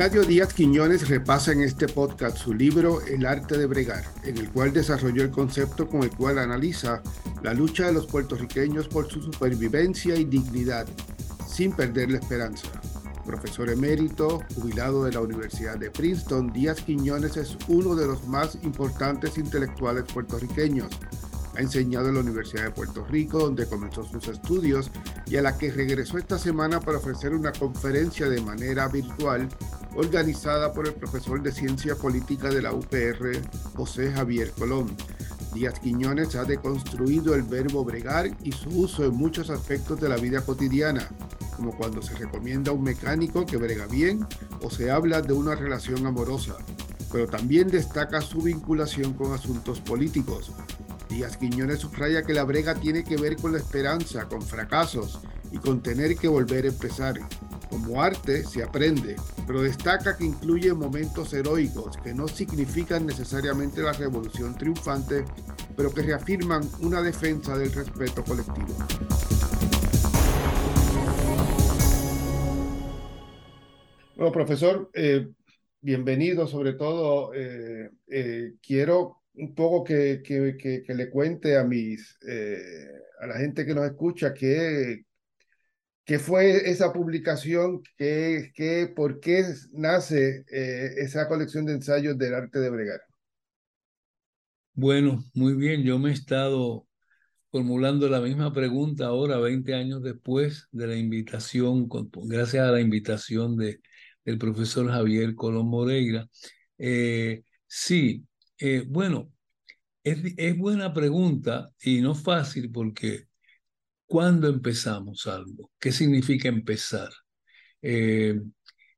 Arcadio Díaz Quiñones repasa en este podcast su libro El arte de bregar, en el cual desarrolló el concepto con el cual analiza la lucha de los puertorriqueños por su supervivencia y dignidad, sin perder la esperanza. Profesor emérito, jubilado de la Universidad de Princeton, Díaz Quiñones es uno de los más importantes intelectuales puertorriqueños enseñado en la Universidad de Puerto Rico, donde comenzó sus estudios, y a la que regresó esta semana para ofrecer una conferencia de manera virtual organizada por el profesor de Ciencia Política de la UPR, José Javier Colón. Díaz Quiñones ha deconstruido el verbo bregar y su uso en muchos aspectos de la vida cotidiana, como cuando se recomienda a un mecánico que brega bien o se habla de una relación amorosa, pero también destaca su vinculación con asuntos políticos, Díaz Quiñones subraya que la brega tiene que ver con la esperanza, con fracasos y con tener que volver a empezar. Como arte se aprende, pero destaca que incluye momentos heroicos que no significan necesariamente la revolución triunfante, pero que reafirman una defensa del respeto colectivo. Bueno, profesor, eh, bienvenido. Sobre todo, eh, eh, quiero un poco que, que, que, le cuente a mis eh, a la gente que nos escucha qué, qué fue esa publicación, qué, por qué nace eh, esa colección de ensayos del arte de bregar. Bueno, muy bien, yo me he estado formulando la misma pregunta ahora, 20 años después de la invitación, gracias a la invitación de, del profesor Javier Colón Moreira. Eh, sí, eh, bueno, es, buena pregunta y no fácil porque ¿cuándo empezamos algo? ¿Qué significa empezar? Eh,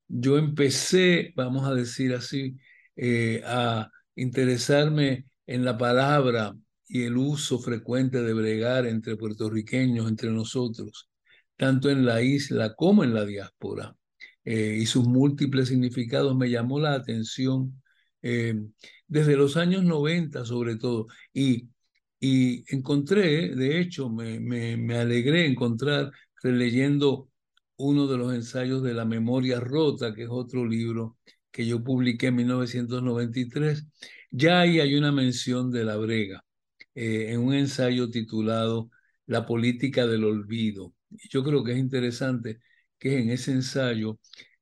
yo empecé, vamos a decir así, eh, a interesarme en la palabra y el uso frecuente de bregar entre puertorriqueños, entre nosotros, tanto en la isla como en la diáspora. y sus múltiples significados me llamó la atención eh, desde los años 90 sobre todo. Y, y encontré, de hecho, me, me, me alegré encontrar, releyendo uno de los ensayos de La Memoria Rota, que es otro libro que yo publiqué en 1993, ya ahí hay una mención de la brega, eh, en un ensayo titulado La política del olvido. Yo creo que es interesante que en ese ensayo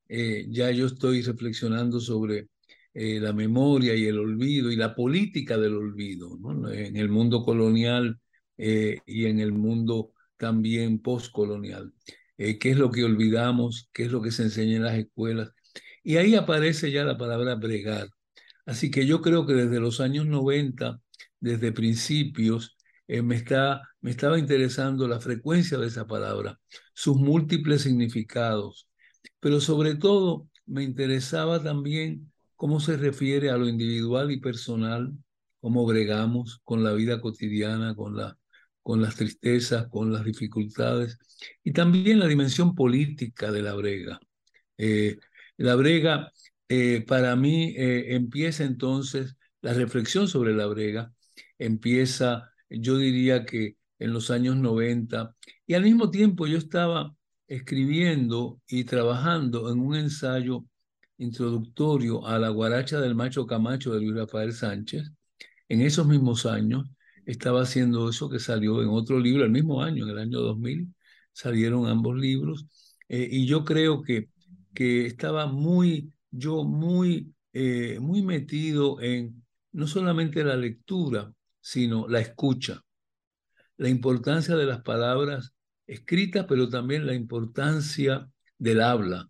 eh, ya yo estoy reflexionando sobre eh, la memoria y el olvido y la política del olvido en el mundo colonial eh, y en el mundo también postcolonial. Eh, ¿Qué es lo que olvidamos? ¿Qué es lo que se enseña en las escuelas? Y ahí aparece ya la palabra bregar. Así que yo creo que desde los años 90, desde principios, me, está, me estaba interesando la frecuencia de esa palabra, sus múltiples significados, pero sobre todo me interesaba también cómo se refiere a lo individual y personal, cómo bregamos con la vida cotidiana, con, la, con las tristezas, con las dificultades, y también la dimensión política de la brega. Eh, la brega, eh, para mí, eh, empieza entonces la reflexión sobre la brega, empieza, yo diría que en los años 90, y al mismo tiempo yo estaba escribiendo y trabajando en un ensayo introductorio a la guaracha del macho Camacho de Luis Rafael Sánchez. En esos mismos años estaba haciendo eso que salió en otro libro, el mismo año, en el año 2000, salieron ambos libros. Eh, y yo creo que, que estaba muy, yo muy, eh, muy metido en no solamente la lectura, sino la escucha, la importancia de las palabras escritas, pero también la importancia del habla.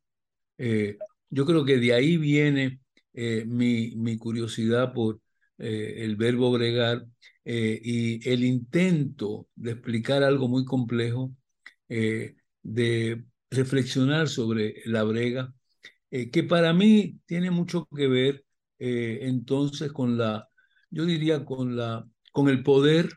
Eh, yo creo que de ahí viene eh, mi, curiosidad por eh, el verbo bregar eh, y el intento de explicar algo muy complejo, de reflexionar sobre la brega, que para mí tiene mucho que ver entonces con la, yo diría, con, la, con el poder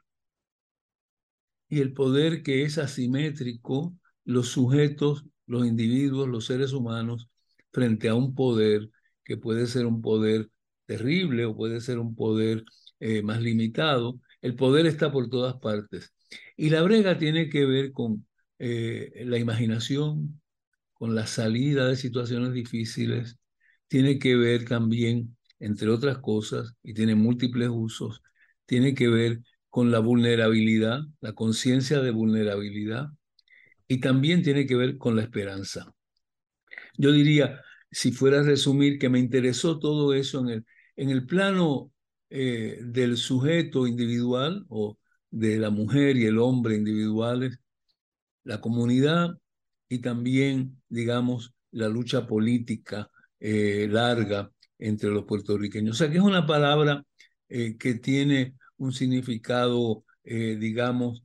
y el poder que es asimétrico, los sujetos, los individuos, los seres humanos, frente a un poder que puede ser un poder terrible o puede ser un poder eh, más limitado. El poder está por todas partes. Y la brega tiene que ver con eh, la imaginación, con la salida de situaciones difíciles, tiene que ver también, entre otras cosas, y tiene múltiples usos, tiene que ver con la vulnerabilidad, la conciencia de vulnerabilidad, y también tiene que ver con la esperanza. Yo diría, si fuera a resumir, que me interesó todo eso en el, en el plano eh, del sujeto individual o de la mujer y el hombre individuales, la comunidad y también, digamos, la lucha política eh, larga entre los puertorriqueños. O sea que es una palabra eh, que tiene un significado, digamos,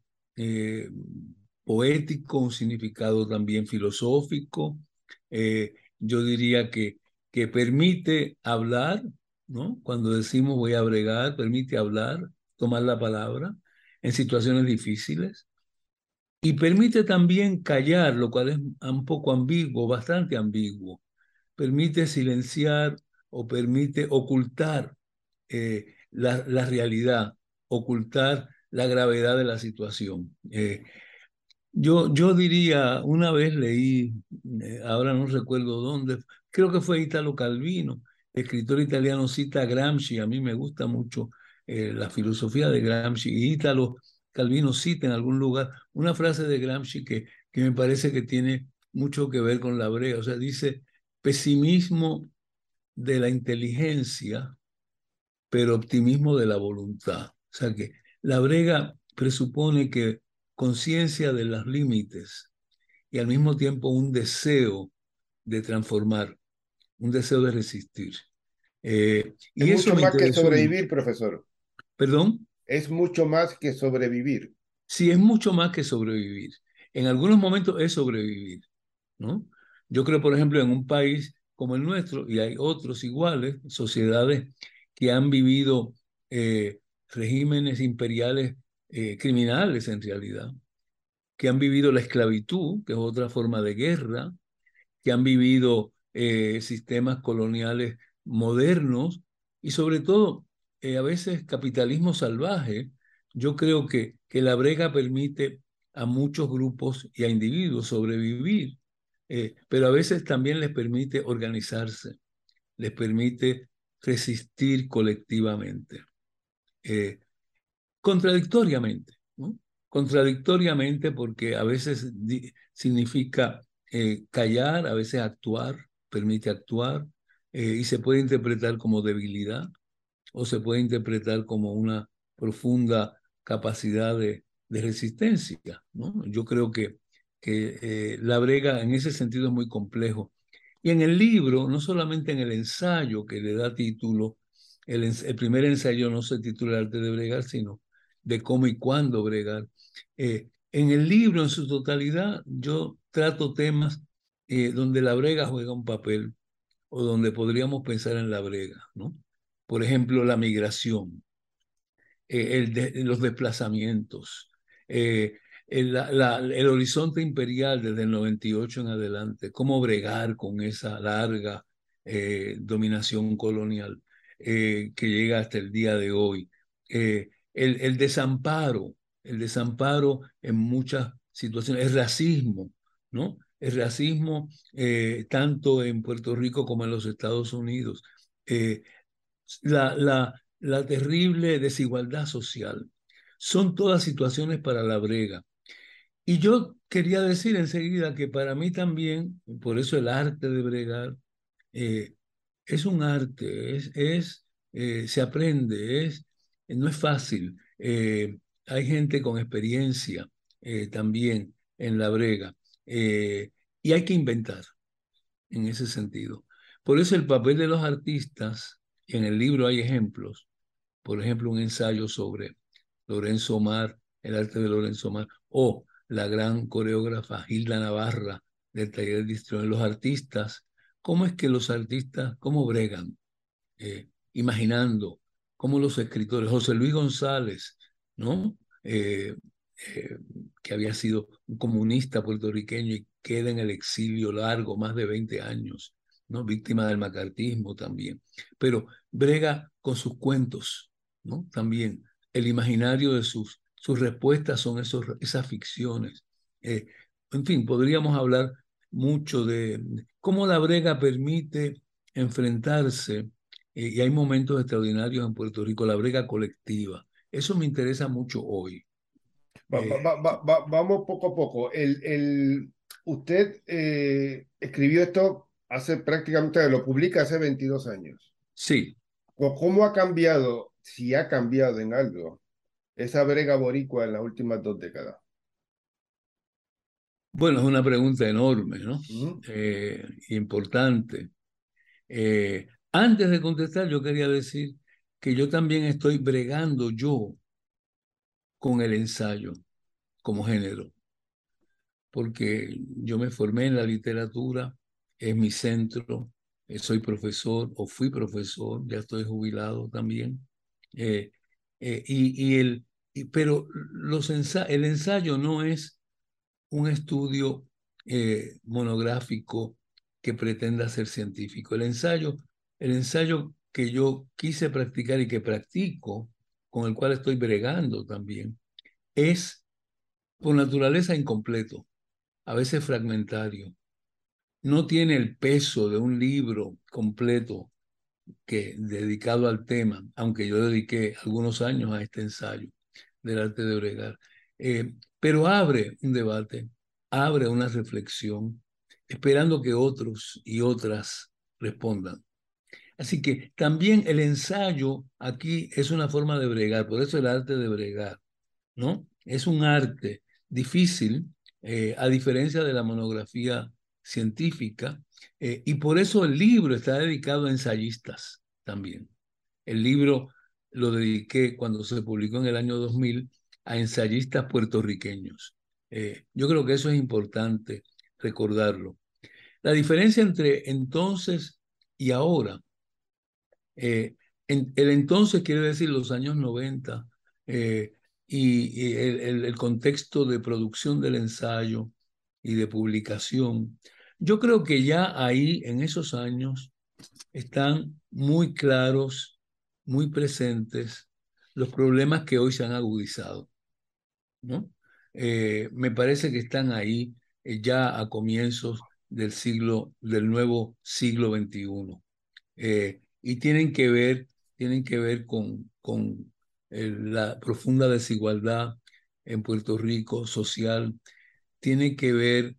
poético, un significado también filosófico. Yo diría que, que permite hablar ¿no? Cuando decimos voy a bregar, permite hablar, tomar la palabra en situaciones difíciles y permite también callar, lo cual es un poco ambiguo, bastante ambiguo. Permite silenciar o permite ocultar eh, la, la, realidad, ocultar la gravedad de la situación. Eh, yo, yo diría, una vez leí, eh, ahora no recuerdo dónde, creo que fue Italo Calvino, escritor italiano cita a Gramsci, a mí me gusta mucho eh, la filosofía de Gramsci, y Italo Calvino cita en algún lugar una frase de Gramsci que, que me parece que tiene mucho que ver con la brega, o sea, dice pesimismo de la inteligencia, pero optimismo de la voluntad. O sea que la brega presupone que conciencia de los límites y al mismo tiempo un deseo de transformar un deseo de resistir. Eh, y es mucho más que sobrevivir, profesor. ¿Perdón? Es mucho más que sobrevivir. Sí, es mucho más que sobrevivir. En algunos momentos es sobrevivir, ¿no? Yo creo, por ejemplo, en un país como el nuestro, y hay otros iguales, sociedades que han vivido eh, regímenes imperiales eh, criminales en realidad, que han vivido la esclavitud, que es otra forma de guerra, que han vivido eh, sistemas coloniales modernos y sobre todo eh, a veces capitalismo salvaje, yo creo que, que la brega permite a muchos grupos y a individuos sobrevivir, eh, pero a veces también les permite organizarse, les permite resistir colectivamente, contradictoriamente, ¿no? contradictoriamente porque a veces significa callar, a veces actuar, permite actuar eh, y se puede interpretar como debilidad o se puede interpretar como una profunda capacidad de, de resistencia. ¿no? Yo creo que, que eh, la brega en ese sentido es muy complejo. Y en el libro, no solamente en el ensayo que le da título, el, el primer ensayo no se titula Arte de Bregar, sino de cómo y cuándo bregar. Eh, en el libro, en su totalidad, yo trato temas eh, donde la brega juega un papel o donde podríamos pensar en la brega, ¿no? Por ejemplo, la migración, eh, los desplazamientos, el, el, horizonte imperial desde el 98 en adelante, cómo bregar con esa larga dominación colonial que llega hasta el día de hoy. El, desamparo, el desamparo en muchas situaciones, el racismo, ¿no? el racismo eh, tanto en Puerto Rico como en los Estados Unidos, eh, la, terrible desigualdad social. Son todas situaciones para la brega. Y yo quería decir enseguida que para mí también, por eso el arte de bregar, eh, es un arte, es se aprende, es, no es fácil. hay gente con experiencia también en la brega. Eh, y hay que inventar en ese sentido. Por eso el papel de los artistas, en el libro hay ejemplos, por ejemplo, un ensayo sobre Lorenzo Mar, el arte de Lorenzo Mar, o la gran coreógrafa Hilda Navarra del taller de los artistas, cómo es que los artistas, cómo bregan, eh, imaginando, cómo los escritores, José Luis González, ¿no? Eh, eh, que había sido un comunista puertorriqueño y queda en el exilio largo, más de 20 años, ¿no? víctima del macartismo también. Pero brega con sus cuentos, ¿no? también. El imaginario de sus, sus respuestas son esos, esas ficciones. Eh, en fin, podríamos hablar mucho de cómo la brega permite enfrentarse, y hay momentos extraordinarios en Puerto Rico, la brega colectiva. Eso me interesa mucho hoy. vamos poco a poco. El, el, usted escribió esto hace prácticamente, lo publica hace 22 años. Sí. ¿Cómo ha cambiado, si ha cambiado en algo, esa brega boricua en las últimas dos décadas? Bueno, es una pregunta enorme, ¿no? Eh, importante. Eh, antes de contestar, yo quería decir que yo también estoy bregando yo con el ensayo como género, porque yo me formé en la literatura, es mi centro, eh, soy profesor o fui profesor, ya estoy jubilado también. y, y, el, pero los el ensayo no es un estudio eh, monográfico que pretenda ser científico. El ensayo, el ensayo que yo quise practicar y que practico, con el cual estoy bregando también, es por naturaleza incompleto, a veces fragmentario. No tiene el peso de un libro completo que dedicado al tema, aunque yo dediqué algunos años a este ensayo del arte de bregar. Eh, pero abre un debate, abre una reflexión, esperando que otros y otras respondan. Así que también el ensayo aquí es una forma de bregar, por eso el arte de bregar, ¿no? Es un arte difícil, eh, a diferencia de la monografía científica, eh, y por eso el libro está dedicado a ensayistas también. El libro lo dediqué cuando se publicó en el año 2000 a ensayistas puertorriqueños. Eh, yo creo que eso es importante recordarlo. La diferencia entre entonces y ahora, eh, el entonces quiere decir los años 90 eh, y, el, el, contexto de producción del ensayo y de publicación. Yo creo que ya ahí, en esos años, están muy claros, muy presentes los problemas que hoy se han agudizado. ¿no? Eh, me parece que están ahí ya a comienzos del siglo, del nuevo siglo XXI. Y tienen que ver, tienen que ver con, con la profunda desigualdad en Puerto Rico social, tiene que ver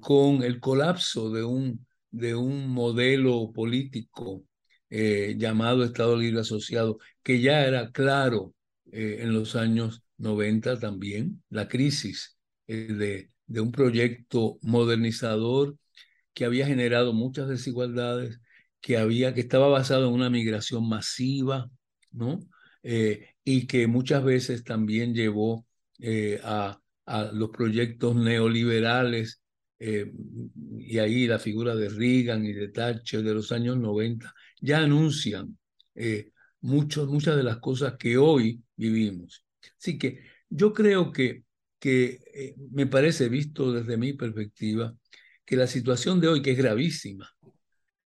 con el colapso de un, de un modelo político llamado Estado Libre Asociado, que ya era claro en los años 90 también, la crisis eh, de, de, un proyecto modernizador que había generado muchas desigualdades, que, había, que estaba basado en una migración masiva, ¿no? Eh, y que muchas veces también llevó eh, a, a, los proyectos neoliberales, y ahí la figura de Reagan y de Thatcher de los años 90, ya anuncian muchas de las cosas que hoy vivimos. Así que yo creo que, que eh, me parece, visto desde mi perspectiva, que la situación de hoy, que es gravísima,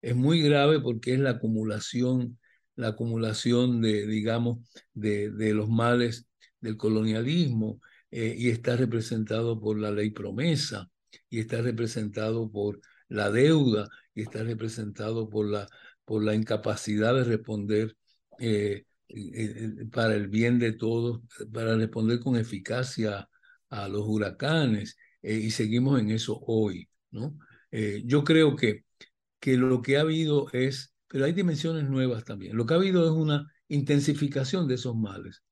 es muy grave porque es la acumulación, la acumulación de, digamos, de, de los males del colonialismo eh, y está representado por la ley promesa y está representado por la deuda y está representado por la, por la incapacidad de responder eh, para el bien de todos, para responder con eficacia a los huracanes, eh, y seguimos en eso hoy, ¿no? Eh, yo creo que, que lo que ha habido es, pero hay dimensiones nuevas también, lo que ha habido es una intensificación de esos males.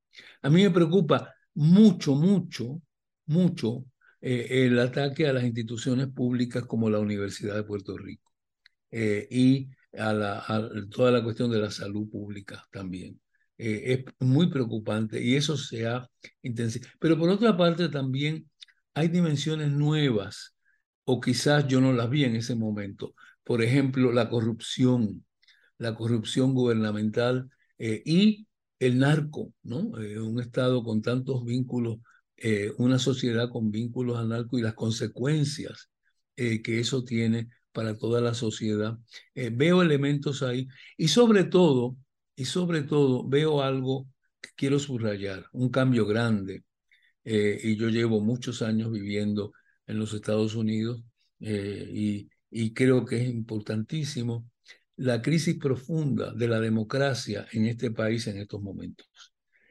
A mí me preocupa mucho, mucho, mucho eh, el ataque a las instituciones públicas como la Universidad de Puerto Rico y a, la, a toda la cuestión de la salud pública también. Eh, es muy preocupante y eso se ha intensificado. Pero por otra parte también hay dimensiones nuevas o quizás yo no las vi en ese momento. Por ejemplo, la corrupción, la corrupción gubernamental eh, y el narco, ¿no? Eh, un Estado con tantos vínculos, una sociedad con vínculos al narco y las consecuencias que eso tiene para toda la sociedad. veo elementos ahí y sobre todo y sobre todo veo algo que quiero subrayar, un cambio grande. Eh, y yo llevo muchos años viviendo en los Estados Unidos eh, y, y, creo que es importantísimo la crisis profunda de la democracia en este país en estos momentos,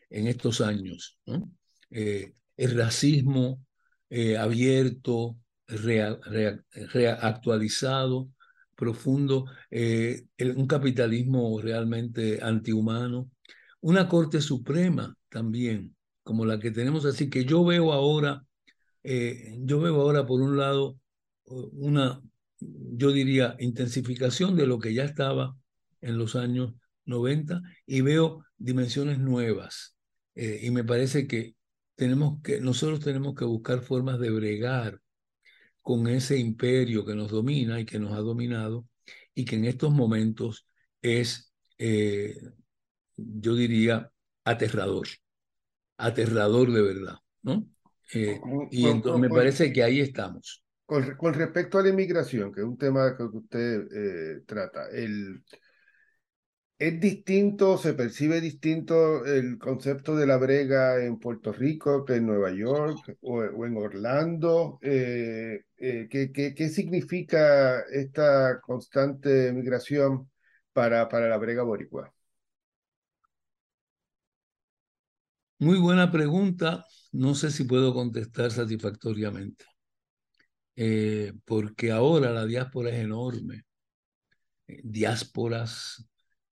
en estos años. Eh, el racismo eh, abierto, reactualizado, profundo, eh, un capitalismo realmente antihumano, una Corte Suprema también, como la que tenemos. Así que yo veo ahora, yo veo ahora por un lado una yo diría, intensificación de lo que ya estaba en los años 90 y veo dimensiones nuevas. Eh, y me parece que, tenemos que nosotros tenemos que buscar formas de bregar con ese imperio que nos domina y que nos ha dominado y que en estos momentos es, eh, yo diría, aterrador, aterrador de verdad, ¿no? Eh, y entonces me parece que ahí estamos. Con, respecto a la inmigración, que es un tema que usted eh, trata, ¿es distinto, se percibe distinto el concepto de la brega en Puerto Rico que en Nueva York o, en Orlando? Eh, eh, ¿qué, qué, significa esta constante migración para, para la brega boricua? Muy buena pregunta. No sé si puedo contestar satisfactoriamente. Eh, porque ahora la diáspora es enorme. Eh, diásporas,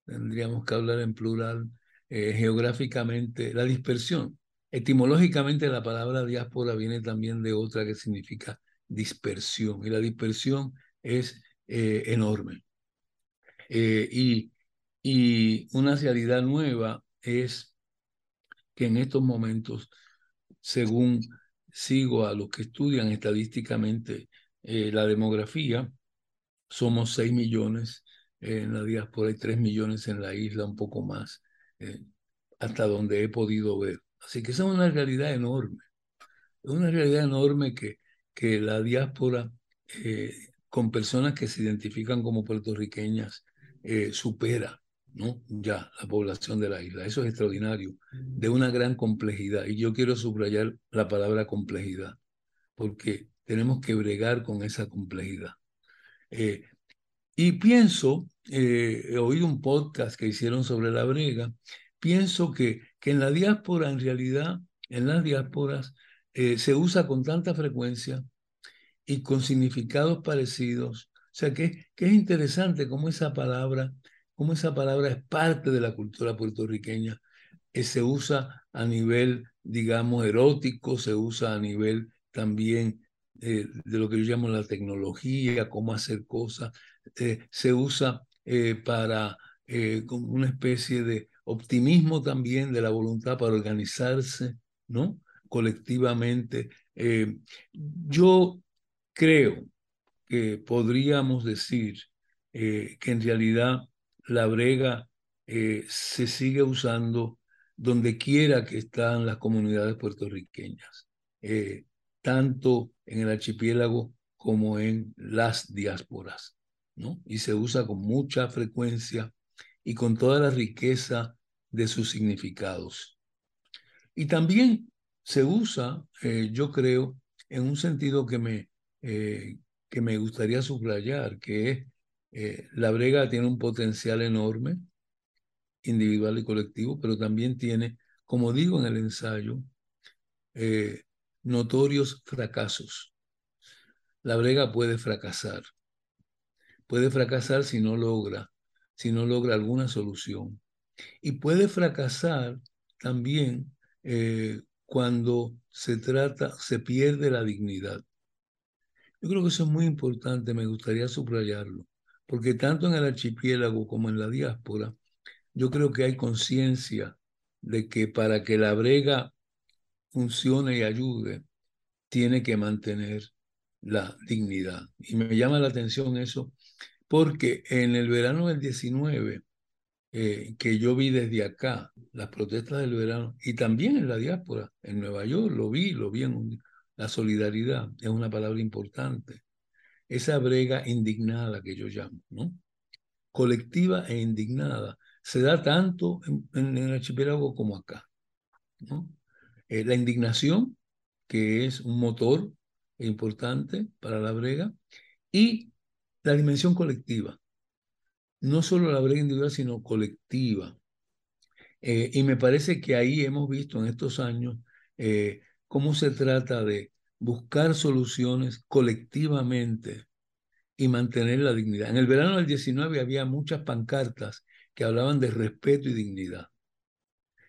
tendríamos que hablar en plural, eh, geográficamente, la dispersión. Etimológicamente la palabra diáspora viene también de otra que significa dispersión, y la dispersión es enorme. y, y una realidad nueva es que en estos momentos, según sigo a los que estudian estadísticamente eh, la demografía, somos 6 millones en la diáspora y 3 millones en la isla, un poco más, eh, hasta donde he podido ver. Así que esa es una realidad enorme. Es una realidad enorme que, que la diáspora, eh, con personas que se identifican como puertorriqueñas, supera ¿no? ya la población de la isla. Eso es extraordinario, de una gran complejidad. Y yo quiero subrayar la palabra complejidad, porque tenemos que bregar con esa complejidad. Eh, y pienso, eh, he oído un podcast que hicieron sobre la brega, pienso que, que en la diáspora, en realidad, en las diásporas, eh, se usa con tanta frecuencia y con significados parecidos. O sea, que, que es interesante cómo esa palabra cómo esa palabra es parte de la cultura puertorriqueña, que se usa a nivel, digamos, erótico, se usa a nivel también eh, de lo que yo llamo la tecnología, cómo hacer cosas, eh, se usa eh, para una especie de optimismo también de la voluntad para organizarse, ¿no? Colectivamente. yo creo que podríamos decir que en realidad la brega eh, se sigue usando donde quiera que están las comunidades puertorriqueñas, eh, tanto en el archipiélago como en las diásporas, ¿no? Y se usa con mucha frecuencia y con toda la riqueza de sus significados. Y también se usa, eh, yo creo, en un sentido que me, que me gustaría subrayar, que es eh, la brega tiene un potencial enorme, individual y colectivo, pero también tiene, como digo en el ensayo, eh, notorios fracasos. La brega puede fracasar. Puede fracasar si no logra, si no logra alguna solución. Y puede fracasar también eh, cuando se trata, se pierde la dignidad. Yo creo que eso es muy importante, me gustaría subrayarlo porque tanto en el archipiélago como en la diáspora, yo creo que hay conciencia de que para que la brega funcione y ayude, tiene que mantener la dignidad. Y me llama la atención eso, porque en el verano del 19, eh, que yo vi desde acá, las protestas del verano, y también en la diáspora, en Nueva York, lo vi, lo vi en la solidaridad, es una palabra importante esa brega indignada que yo llamo, ¿no? Colectiva e indignada, se da tanto en, el archipiélago como acá. Eh, la indignación, que es un motor importante para la brega, y la dimensión colectiva. no solo la brega individual, sino colectiva. Eh, y me parece que ahí hemos visto en estos años eh, cómo se trata de buscar soluciones colectivamente y mantener la dignidad. En el verano del 19 había muchas pancartas que hablaban de respeto y dignidad.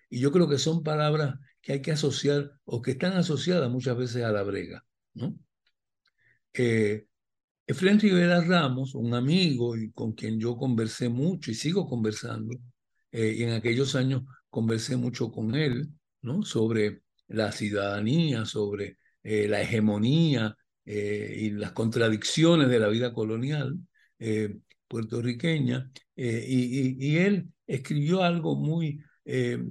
Y yo creo que son palabras que hay que asociar o que están asociadas muchas veces a la brega. ¿no? Eh, Efren Rivera Ramos, un amigo y con quien yo conversé mucho y sigo conversando, eh, y en aquellos años conversé mucho con él ¿no? sobre la ciudadanía, sobre eh, la hegemonía eh, y las contradicciones de la vida colonial puertorriqueña. Y, él escribió algo muy,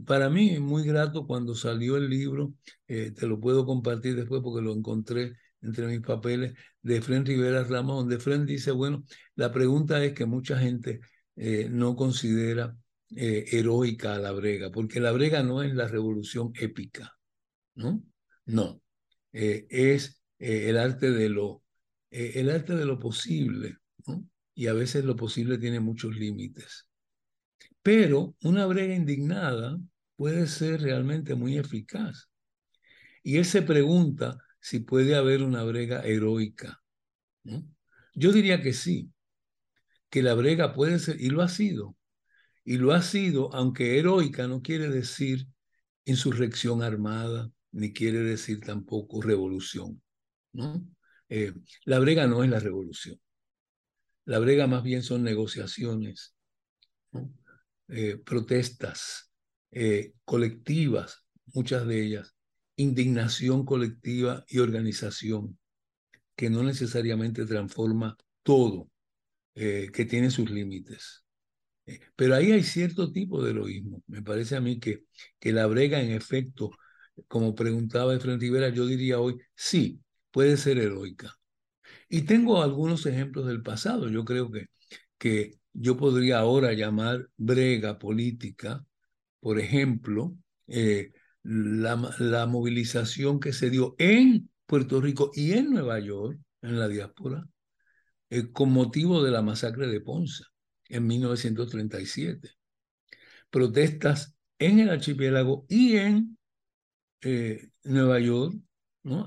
para mí, muy grato cuando salió el libro. te lo puedo compartir después porque lo encontré entre mis papeles de Fren Rivera Ramos, donde Fren dice, bueno, la pregunta es que mucha gente eh, no considera eh, heroica a la brega, porque la brega no es la revolución épica, ¿no? No, eh, es el arte de lo, el arte de lo posible. Y a veces lo posible tiene muchos límites. Pero una brega indignada puede ser realmente muy eficaz. Y él se pregunta, si puede haber una brega heroica. Yo diría que sí, que la brega puede ser, y lo ha sido, y lo ha sido, aunque heroica no quiere decir insurrección armada, ni quiere decir tampoco revolución. ¿no? Eh, la brega no es la revolución. La brega más bien son negociaciones, eh, protestas eh, colectivas, muchas de ellas, indignación colectiva y organización, que no necesariamente transforma todo, que tiene sus límites. Pero ahí hay cierto tipo de heroísmo. Me parece a mí que, que la brega, en efecto, como preguntaba Efraín Rivera, yo diría hoy, sí, puede ser heroica. Y tengo algunos ejemplos del pasado. Yo creo que, que yo podría ahora llamar brega política, por ejemplo, eh, la, movilización que se dio en Puerto Rico y en Nueva York, en la diáspora, eh, con motivo de la masacre de Ponce en 1937. Protestas en el archipiélago y en eh, Nueva York,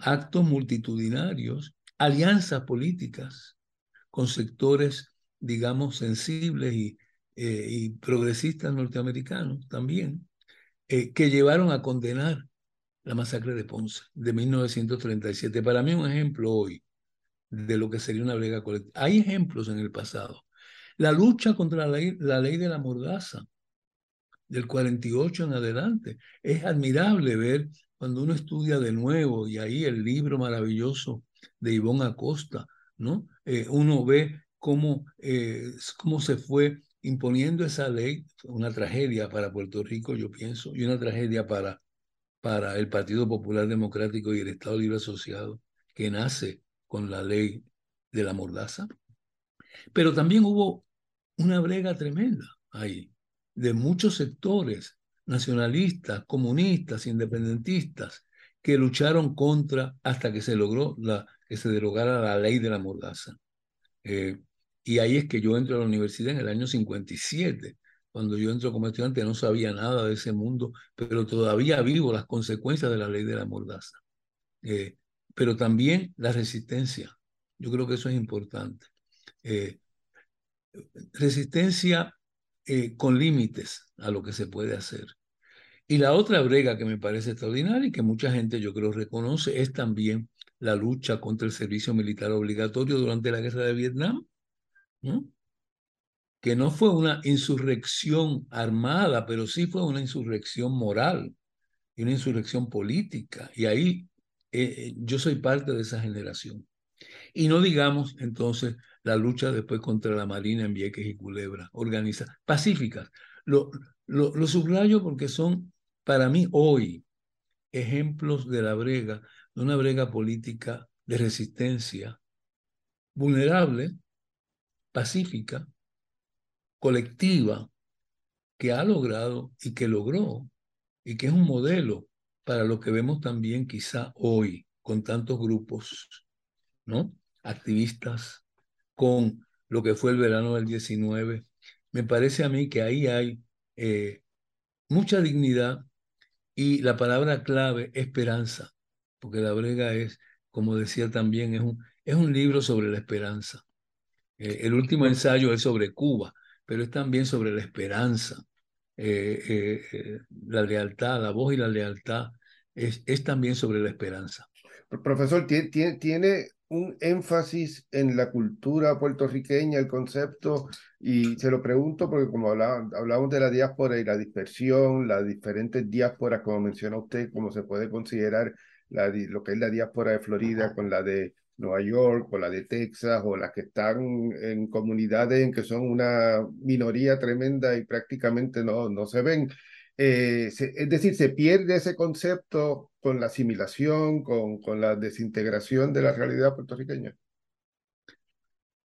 actos multitudinarios, alianzas políticas con sectores, digamos, sensibles y, eh, progresistas norteamericanos también, eh, que llevaron a condenar la masacre de Ponce de 1937. Para mí un ejemplo hoy de lo que sería una brega colectiva. Hay ejemplos en el pasado. La lucha contra la ley de la mordaza del 48 en adelante. Es admirable ver cuando uno estudia de nuevo y ahí el libro maravilloso de Ivonne Acosta, ¿no? Eh, uno ve cómo, eh, cómo se fue imponiendo esa ley, una tragedia para Puerto Rico, yo pienso, y una tragedia para, para el Partido Popular Democrático y el Estado Libre Asociado, que nace con la ley de la mordaza. Pero también hubo una brega tremenda ahí, de muchos sectores nacionalistas, comunistas, independentistas, que lucharon contra hasta que se logró que se derogara la ley de la mordaza. Eh, y ahí es que yo entro a la universidad en el año 57. Cuando yo entro como estudiante no sabía nada de ese mundo, pero todavía vivo las consecuencias de la ley de la mordaza. Eh, pero también la resistencia. Yo creo que eso es importante. Eh, resistencia eh, con límites a lo que se puede hacer. Y la otra brega que me parece extraordinaria y que mucha gente yo creo reconoce es también la lucha contra el servicio militar obligatorio durante la guerra de Vietnam que no fue una insurrección armada, pero sí fue una insurrección moral y una insurrección política. Y ahí eh, eh, yo soy parte de esa generación. Y no digamos entonces la lucha después contra la Marina en Vieques y Culebra, organizadas, pacíficas. Lo, lo, subrayo porque son para mí hoy ejemplos de la brega, de una brega política de resistencia vulnerable, pacífica, colectiva, que ha logrado y que logró y que es un modelo para lo que vemos también quizá hoy con tantos grupos, ¿no? Activistas, con lo que fue el verano del 19, me parece a mí que ahí hay eh, mucha dignidad y la palabra clave, esperanza, porque la brega es, como decía también, es un, es un libro sobre la esperanza. Eh, el último ensayo es sobre Cuba, pero es también sobre la esperanza, eh, la lealtad, la voz y la lealtad, es, es también sobre la esperanza. Profesor, ¿tiene, tiene un énfasis en la cultura puertorriqueña, el concepto, y se lo pregunto porque como hablamos de la diáspora y la dispersión, las diferentes diásporas, como menciona usted, como se puede considerar la, lo que es la diáspora de Florida con la de Nueva York, o la de Texas, o las que están en comunidades en que son una minoría tremenda y prácticamente no, no se ven. Eh, es decir, se pierde ese concepto con la asimilación, con, con la desintegración de la realidad puertorriqueña.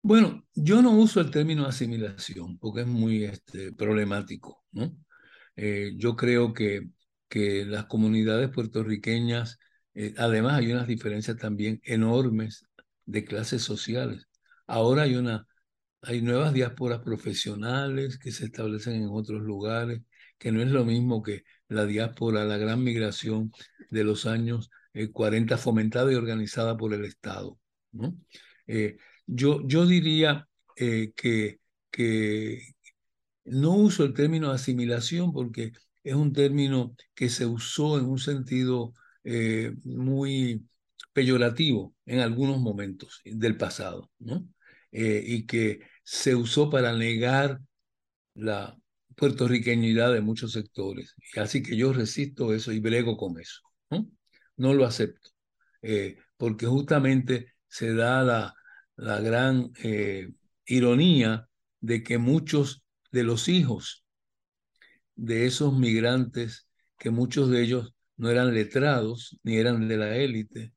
Bueno, yo no uso el término asimilación porque es muy este, problemático. Eh, yo creo que, que las comunidades puertorriqueñas, eh, además hay unas diferencias también enormes de clases sociales. Ahora hay, una, hay nuevas diásporas profesionales que se establecen en otros lugares que no es lo mismo que la diáspora, la gran migración de los años 40 eh, fomentada y organizada por el Estado. Eh, yo, yo diría eh, que, que no uso el término asimilación porque es un término que se usó en un sentido muy peyorativo en algunos momentos del pasado, ¿no? y que se usó para negar la puertorriqueñidad de muchos sectores. Así que yo resisto eso y brego con eso. No, lo acepto, eh, porque justamente se da la, la gran eh, ironía de que muchos de los hijos de esos migrantes, que muchos de ellos no eran letrados ni eran de la élite,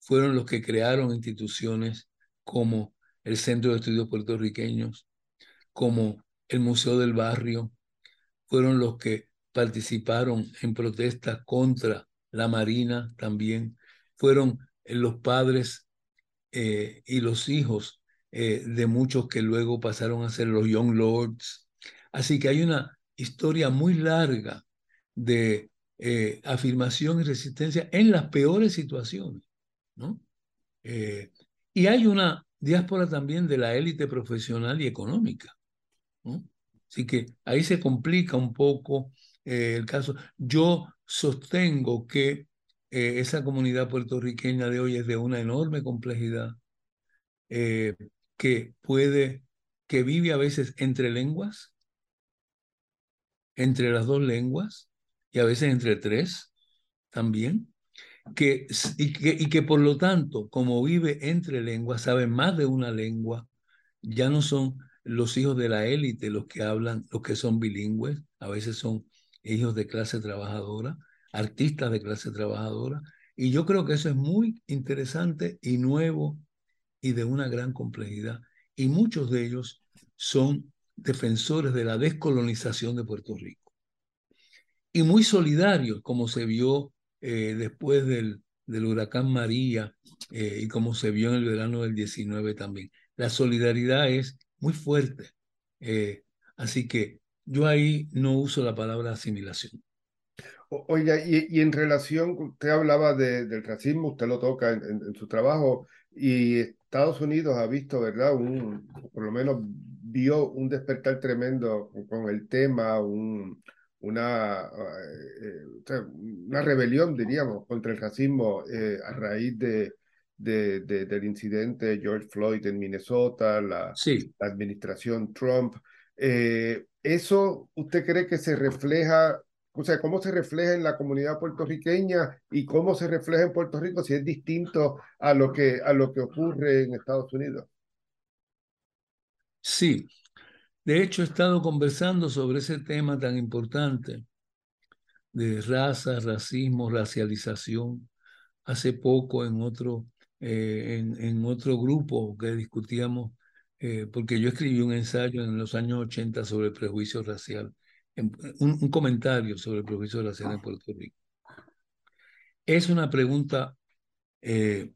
fueron los que crearon instituciones como el Centro de Estudios Puertorriqueños, como el Museo del Barrio, fueron los que participaron en protestas contra la Marina también, fueron eh, los padres eh, y los hijos eh, de muchos que luego pasaron a ser los Young Lords. Así que hay una historia muy larga de afirmación y resistencia en las peores situaciones. ¿no? y hay una diáspora también de la élite profesional y económica. Así que ahí se complica un poco eh, el caso. Yo sostengo que eh, esa comunidad puertorriqueña de hoy es de una enorme complejidad, eh, que puede, que vive a veces entre lenguas, entre las dos lenguas, y a veces entre tres también, que, y, que, y que por lo tanto, como vive entre lenguas, sabe más de una lengua, ya no son los hijos de la élite, los que hablan, los que son bilingües, a veces son hijos de clase trabajadora, artistas de clase trabajadora, y yo creo que eso es muy interesante y nuevo y de una gran complejidad. Y muchos de ellos son defensores de la descolonización de Puerto Rico. Y muy solidarios, como se vio eh, después del, del, huracán María eh, y como se vio en el verano del 19 también. La solidaridad es muy fuerte. Eh, así que yo ahí no uso la palabra asimilación. Oiga, y, en relación, usted hablaba del racismo, usted lo toca en, su trabajo, y Estados Unidos ha visto, ¿verdad? Un, por lo menos vio un despertar tremendo con el tema, un, una, eh, una rebelión, diríamos, contra el racismo eh, a raíz de, de, del incidente de George Floyd en Minnesota, la, administración Trump. Eh, ¿Eso usted cree que se refleja, o sea, cómo se refleja en la comunidad puertorriqueña y cómo se refleja en Puerto Rico si es distinto a lo que, a lo que ocurre en Estados Unidos? Sí, de hecho he estado conversando sobre ese tema tan importante de raza, racismo, racialización, hace poco en otro eh, en, otro grupo que discutíamos, eh, porque yo escribí un ensayo en los años 80 sobre el prejuicio racial, un, comentario sobre el prejuicio racial en Puerto Rico. Es una pregunta eh,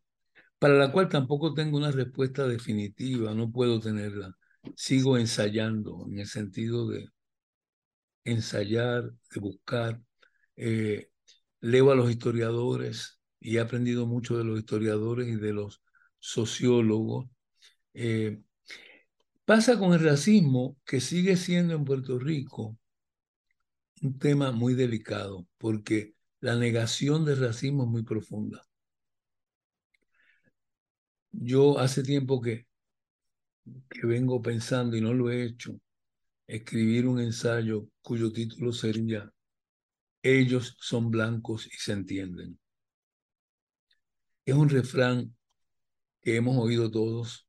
para la cual tampoco tengo una respuesta definitiva, no puedo tenerla. sigo ensayando en el sentido de ensayar, de buscar. Eh, leo a los historiadores y he aprendido mucho de los historiadores y de los sociólogos. Eh, pasa con el racismo, que sigue siendo en Puerto Rico un tema muy delicado, porque la negación del racismo es muy profunda. Yo hace tiempo que, que vengo pensando, y no lo he hecho, escribir un ensayo cuyo título sería Ellos son blancos y se entienden. Es un refrán que hemos oído todos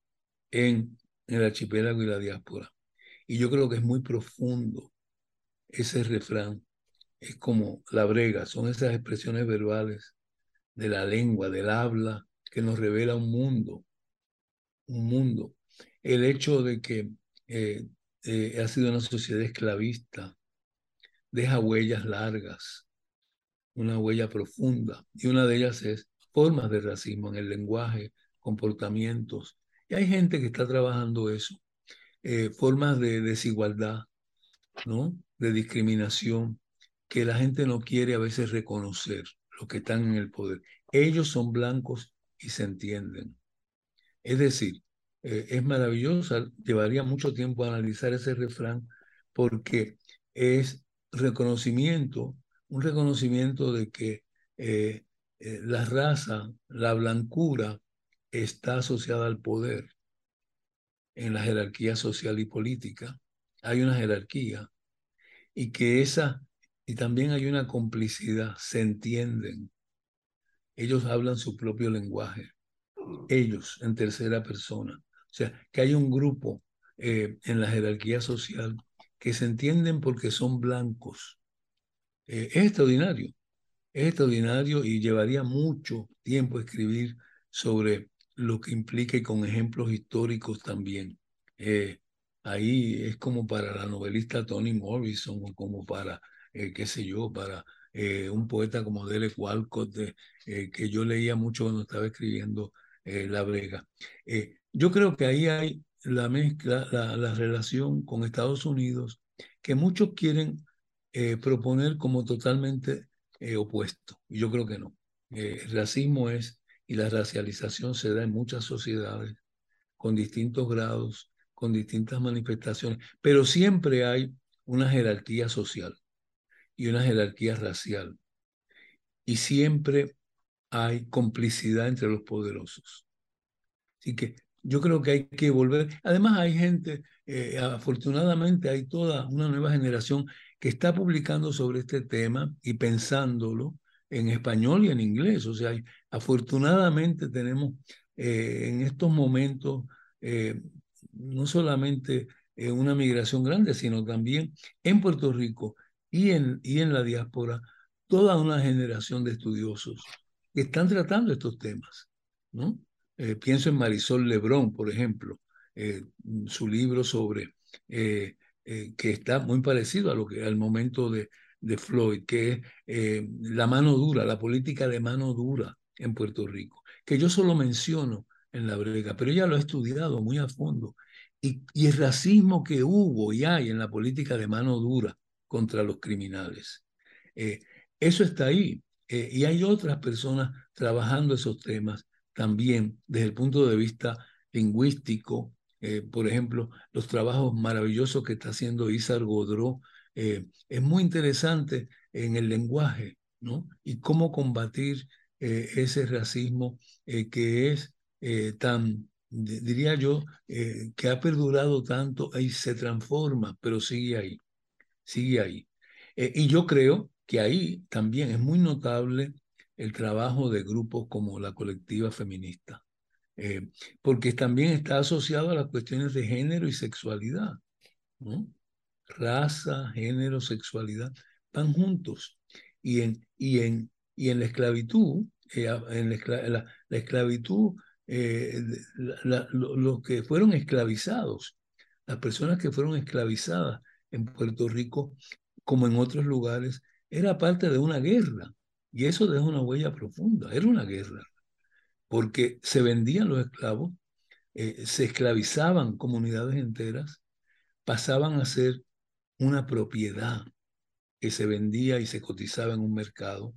en, el archipiélago y la diáspora. Y yo creo que es muy profundo ese refrán. Es como la brega, son esas expresiones verbales de la lengua, del habla, que nos revela un mundo, un mundo. El hecho de que eh, eh, ha sido una sociedad esclavista, deja huellas largas, una huella profunda, y una de ellas es formas de racismo en el lenguaje, comportamientos. Y hay gente que está trabajando eso, eh, formas de desigualdad, ¿no? De discriminación, que la gente no quiere a veces reconocer, los que están en el poder. Ellos son blancos y se entienden. Es decir, eh, es maravillosa, llevaría mucho tiempo analizar ese refrán porque es reconocimiento, un reconocimiento de que eh, eh, la raza, la blancura, está asociada al poder en la jerarquía social y política. Hay una jerarquía y que esa, y también hay una complicidad, se entienden. Ellos hablan su propio lenguaje, ellos en tercera persona. O sea, que hay un grupo eh, en la jerarquía social que se entienden porque son blancos. Eh, es extraordinario, es extraordinario y llevaría mucho tiempo escribir sobre lo que implica y con ejemplos históricos también. Eh, ahí es como para la novelista Toni Morrison o como para, qué sé yo, para un poeta como Derek Walcott, que yo leía mucho cuando estaba escribiendo La Brega. Yo creo que ahí hay la mezcla, la, relación con Estados Unidos, que muchos quieren eh, proponer como totalmente eh, opuesto. Y yo creo que no. Eh, racismo es, y la racialización se da en muchas sociedades, con distintos grados, con distintas manifestaciones, pero siempre hay una jerarquía social y una jerarquía racial. Y siempre hay complicidad entre los poderosos. Así que yo creo que hay que volver. Además, hay gente, eh, afortunadamente, hay toda una nueva generación que está publicando sobre este tema y pensándolo en español y en inglés. O sea, afortunadamente tenemos eh, en estos momentos eh, no solamente una migración grande, sino también en Puerto Rico y en, y en la diáspora, toda una generación de estudiosos que están tratando estos temas, ¿no? Eh, pienso en Marisol Lebrón, por ejemplo, eh, su libro sobre, eh, que está muy parecido a lo que al momento de, de Floyd, que es la mano dura, la política de mano dura en Puerto Rico, que yo solo menciono en la brega, pero ella lo ha estudiado muy a fondo. Y, y el racismo que hubo y hay en la política de mano dura contra los criminales. eso está ahí. y hay otras personas trabajando esos temas también desde el punto de vista lingüístico, eh, por ejemplo, los trabajos maravillosos que está haciendo Isar Godró, eh, es muy interesante en el lenguaje, ¿no? Y cómo combatir eh, ese racismo que es tan, diría yo, que ha perdurado tanto y se transforma, pero sigue ahí, sigue ahí. y yo creo que ahí también es muy notable el trabajo de grupos como la colectiva feminista, eh, porque también está asociado a las cuestiones de género y sexualidad. Raza, género, sexualidad, van juntos. Y en, y en, y en la esclavitud, eh, en la, esclavitud, eh, los que fueron esclavizados, las personas que fueron esclavizadas en Puerto Rico, como en otros lugares, era parte de una guerra y eso deja una huella profunda. Era una guerra, porque se vendían los esclavos eh, se esclavizaban comunidades enteras, pasaban a ser una propiedad que se vendía y se cotizaba en un mercado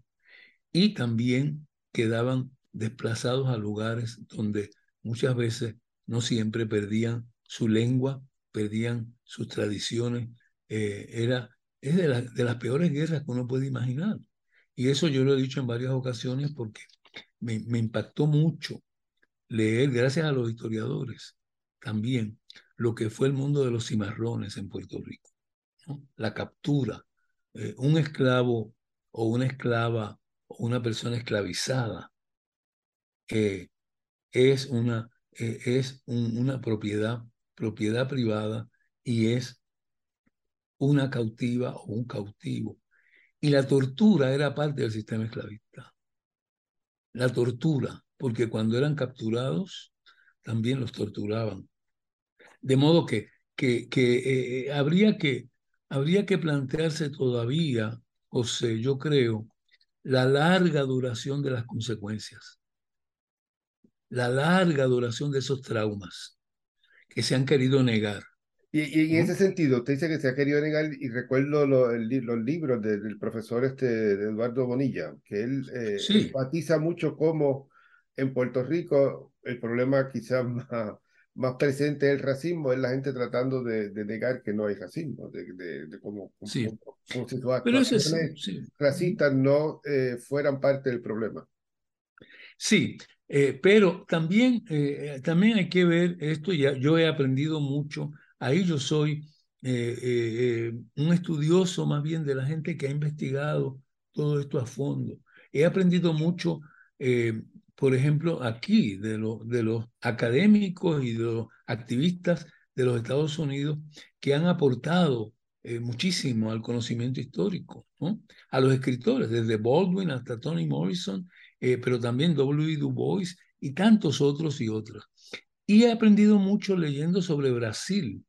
y también quedaban desplazados a lugares donde muchas veces, no siempre, perdían su lengua, perdían sus tradiciones. Eh, era, es de, de las peores guerras que uno puede imaginar. Y eso yo lo he dicho en varias ocasiones porque me, impactó mucho leer, gracias a los historiadores, también lo que fue el mundo de los cimarrones en Puerto Rico. La captura, eh, un esclavo o una esclava o una persona esclavizada eh, es, una, es una propiedad, propiedad privada y es una cautiva o un cautivo. Y la tortura era parte del sistema esclavista. La tortura, porque cuando eran capturados, también los torturaban. De modo que, que, que habría que habría que plantearse todavía, José, yo creo, la larga duración de las consecuencias, la larga duración de esos traumas que se han querido negar. Y, en ese sentido, usted dice que se ha querido negar, y recuerdo los libros del profesor este, Eduardo Bonilla, que él eh, enfatiza mucho cómo en Puerto Rico el problema quizás más, más presente el racismo es la gente tratando de, negar que no hay racismo, de, de, como, si sus actuaciones racistas no eh, fueran parte del problema. Sí, eh, pero también, eh, también hay que ver esto, ya yo he aprendido mucho, ahí yo soy un estudioso más bien de la gente que ha investigado todo esto a fondo. He aprendido mucho por ejemplo, aquí, de, los académicos y de los activistas de los Estados Unidos que han aportado eh, muchísimo al conocimiento histórico, a los escritores, desde Baldwin hasta Toni Morrison, eh, pero también W. Du Bois y tantos otros y otras. Y he aprendido mucho leyendo sobre Brasil,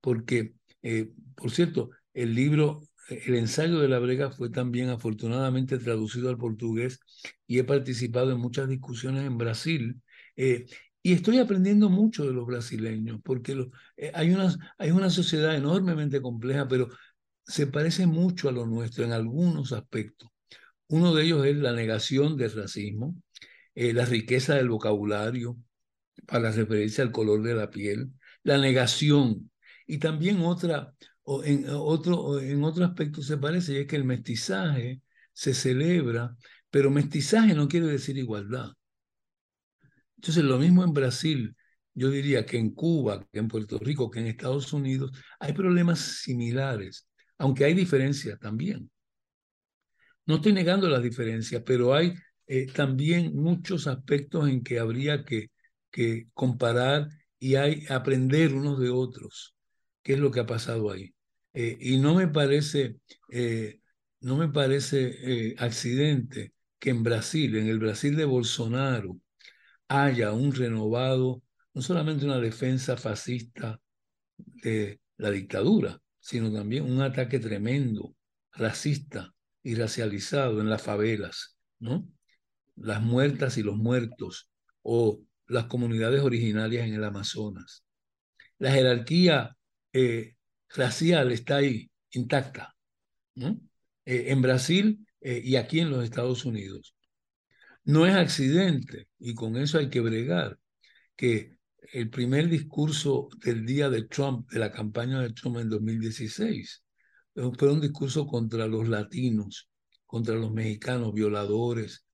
porque, eh, por cierto, el libro el ensayo de la brega fue también afortunadamente traducido al portugués y he participado en muchas discusiones en Brasil. Eh, y estoy aprendiendo mucho de los brasileños, porque eh, hay, una, hay una sociedad enormemente compleja, pero se parece mucho a lo nuestro en algunos aspectos. Uno de ellos es la negación del racismo, eh, la riqueza del vocabulario para referirse al color de la piel, la negación y también otra, en otro, en otro aspecto se parece, y es que el mestizaje se celebra, pero mestizaje no quiere decir igualdad. Entonces, lo mismo en Brasil, yo diría que en Cuba, que en Puerto Rico, que en Estados Unidos, hay problemas similares, aunque hay diferencias también. No estoy negando las diferencias, pero hay eh, también muchos aspectos en que habría que, que comparar y hay aprender unos de otros. ¿Qué es lo que ha pasado ahí? Eh, y no me parece, eh, no me parece eh, accidente que en Brasil, en el Brasil de Bolsonaro, haya un renovado, no solamente una defensa fascista de la dictadura, sino también un ataque tremendo, racista y racializado en las favelas, ¿no? Las muertas y los muertos, o las comunidades originarias en el Amazonas. La jerarquía racial está ahí, intacta, ¿no? Eh, en Brasil eh, y aquí en los Estados Unidos. No es accidente, y con eso hay que bregar, que el primer discurso del día de Trump, de la campaña de Trump en 2016, fue un discurso contra los latinos, contra los mexicanos, violadores,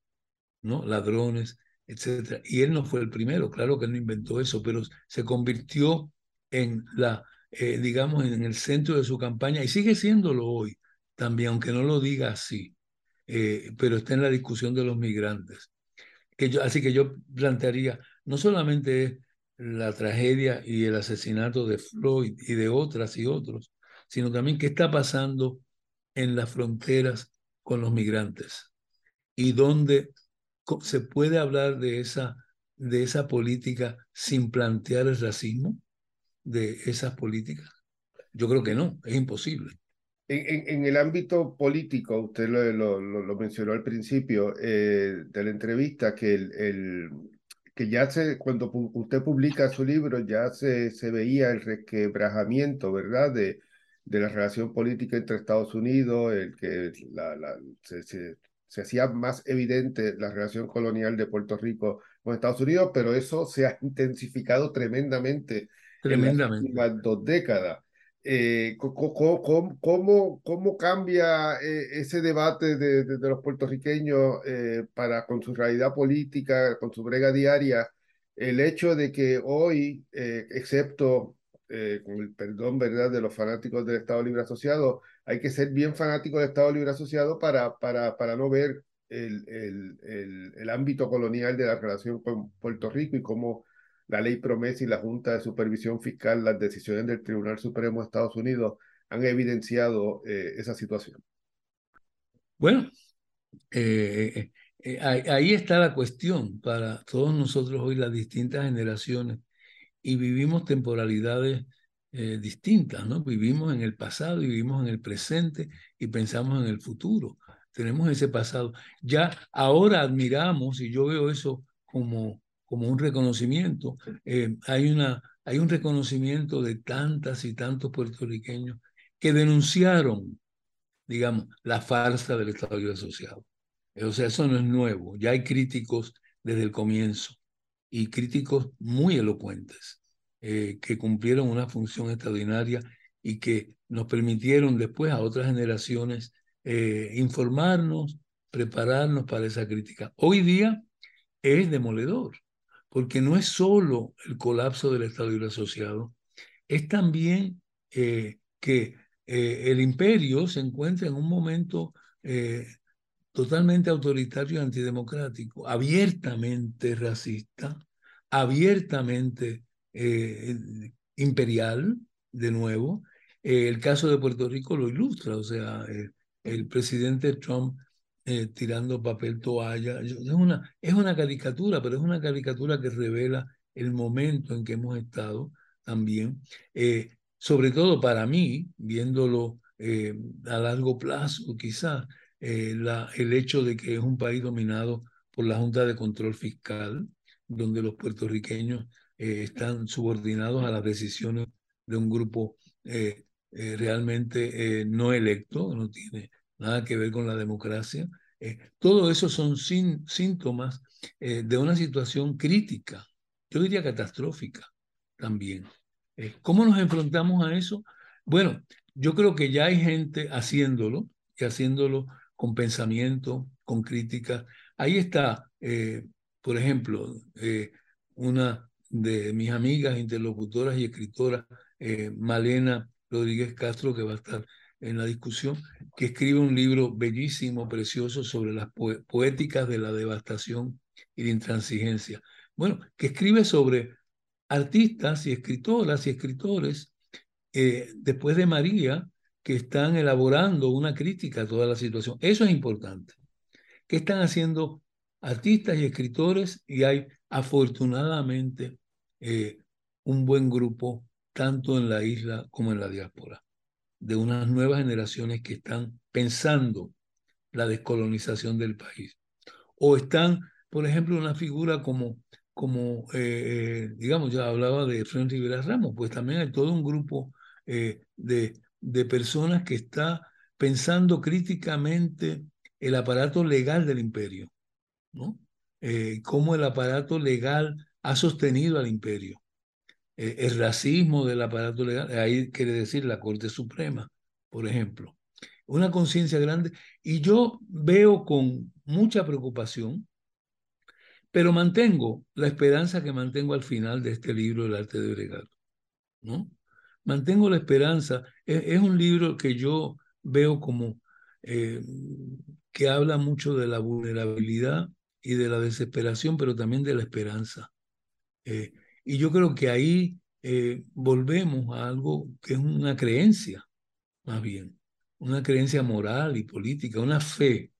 ¿no? ladrones, etc. Y él no fue el primero, claro que él no inventó eso, pero se convirtió en la eh, digamos, en el centro de su campaña y sigue siéndolo hoy también, aunque no lo diga así, eh, pero está en la discusión de los migrantes. Que yo, así que yo plantearía, no solamente la tragedia y el asesinato de Floyd y de otras y otros, sino también qué está pasando en las fronteras con los migrantes y dónde se puede hablar de esa, de esa política sin plantear el racismo de esas políticas? Yo creo que no, es imposible. En, en, el ámbito político, usted lo, lo, lo mencionó al principio eh, de la entrevista, que, el, el, que ya se, cuando usted publica su libro, ya se, se veía el resquebrajamiento, ¿verdad? De, de la relación política entre Estados Unidos, el que la, la, se, se, se, hacía más evidente la relación colonial de Puerto Rico con Estados Unidos, pero eso se ha intensificado tremendamente, tremendamente. en las últimas dos décadas. Eh, ¿cómo, cómo, cómo, cambia eh, ese debate de, de, de los puertorriqueños eh, para con su realidad política, con su brega diaria, el hecho de que hoy, eh, excepto eh, con el perdón, ¿verdad?, de los fanáticos del Estado Libre Asociado, hay que ser bien fanático del Estado Libre Asociado para, para, para no ver el, el, el, el ámbito colonial de la relación con Puerto Rico y cómo la ley promesa y la Junta de Supervisión Fiscal, las decisiones del Tribunal Supremo de Estados Unidos han evidenciado eh, esa situación. Bueno, eh, eh, ahí está la cuestión para todos nosotros hoy, las distintas generaciones, y vivimos temporalidades distintas, ¿no? Vivimos en el pasado vivimos en el presente y pensamos en el futuro. Tenemos ese pasado. Ya ahora admiramos, y yo veo eso como como un reconocimiento. Eh, hay, una, hay un reconocimiento de tantas y tantos puertorriqueños que denunciaron, digamos, la farsa del Estado Libre Asociado. O sea, eso no es nuevo. Ya hay críticos desde el comienzo y críticos muy elocuentes eh, que cumplieron una función extraordinaria y que nos permitieron después a otras generaciones eh, informarnos, prepararnos para esa crítica. Hoy día es demoledor porque no es solo el colapso del Estado Libre Asociado, es también eh, que eh, el imperio se encuentra en un momento eh, totalmente autoritario y antidemocrático, abiertamente racista, abiertamente imperial, de nuevo. el caso de Puerto Rico lo ilustra, o sea, el presidente Trump eh, tirando papel toalla. Es una, es una caricatura, pero es una caricatura que revela el momento en que hemos estado también. Eh, sobre todo para mí, viéndolo eh, a largo plazo, quizás, la, el hecho de que es un país dominado por la Junta de Control Fiscal, donde los puertorriqueños están subordinados a las decisiones de un grupo realmente no electo, no tiene nada que ver con la democracia. Eh, todo eso son síntomas eh, de una situación crítica, yo diría catastrófica también. Eh, ¿Cómo nos enfrentamos a eso? Bueno, yo creo que ya hay gente haciéndolo y haciéndolo con pensamiento, con crítica. Ahí está, eh, por ejemplo, una de mis amigas interlocutoras y escritoras, Malena Rodríguez Castro, que va a estar en la discusión, que escribe un libro bellísimo, precioso, sobre las poéticas de la devastación y la intransigencia. Bueno, que escribe sobre artistas y escritoras y escritores eh, después de María que están elaborando una crítica a toda la situación. Eso es importante. ¿Qué están haciendo artistas y escritores? Y hay afortunadamente eh, un buen grupo tanto en la isla como en la diáspora de unas nuevas generaciones que están pensando la descolonización del país. O están, por ejemplo, una figura como, como eh, digamos, ya hablaba de Fren Rivera Ramos, pues también hay todo un grupo eh, de, de personas que está pensando críticamente el aparato legal del imperio, ¿no? Eh, cómo el aparato legal ha sostenido al imperio. Eh, el racismo del aparato legal, ahí quiere decir la Corte Suprema, por ejemplo. Una conciencia grande. Y yo veo con mucha preocupación, pero mantengo la esperanza que mantengo al final de este libro, El arte de bregar. ¿no? Mantengo la esperanza. Es, un libro que yo veo como eh, que habla mucho de la vulnerabilidad y de la desesperación, pero también de la esperanza. Eh, y yo creo que ahí eh, volvemos a algo que es una creencia, más bien, una creencia moral y política, una fe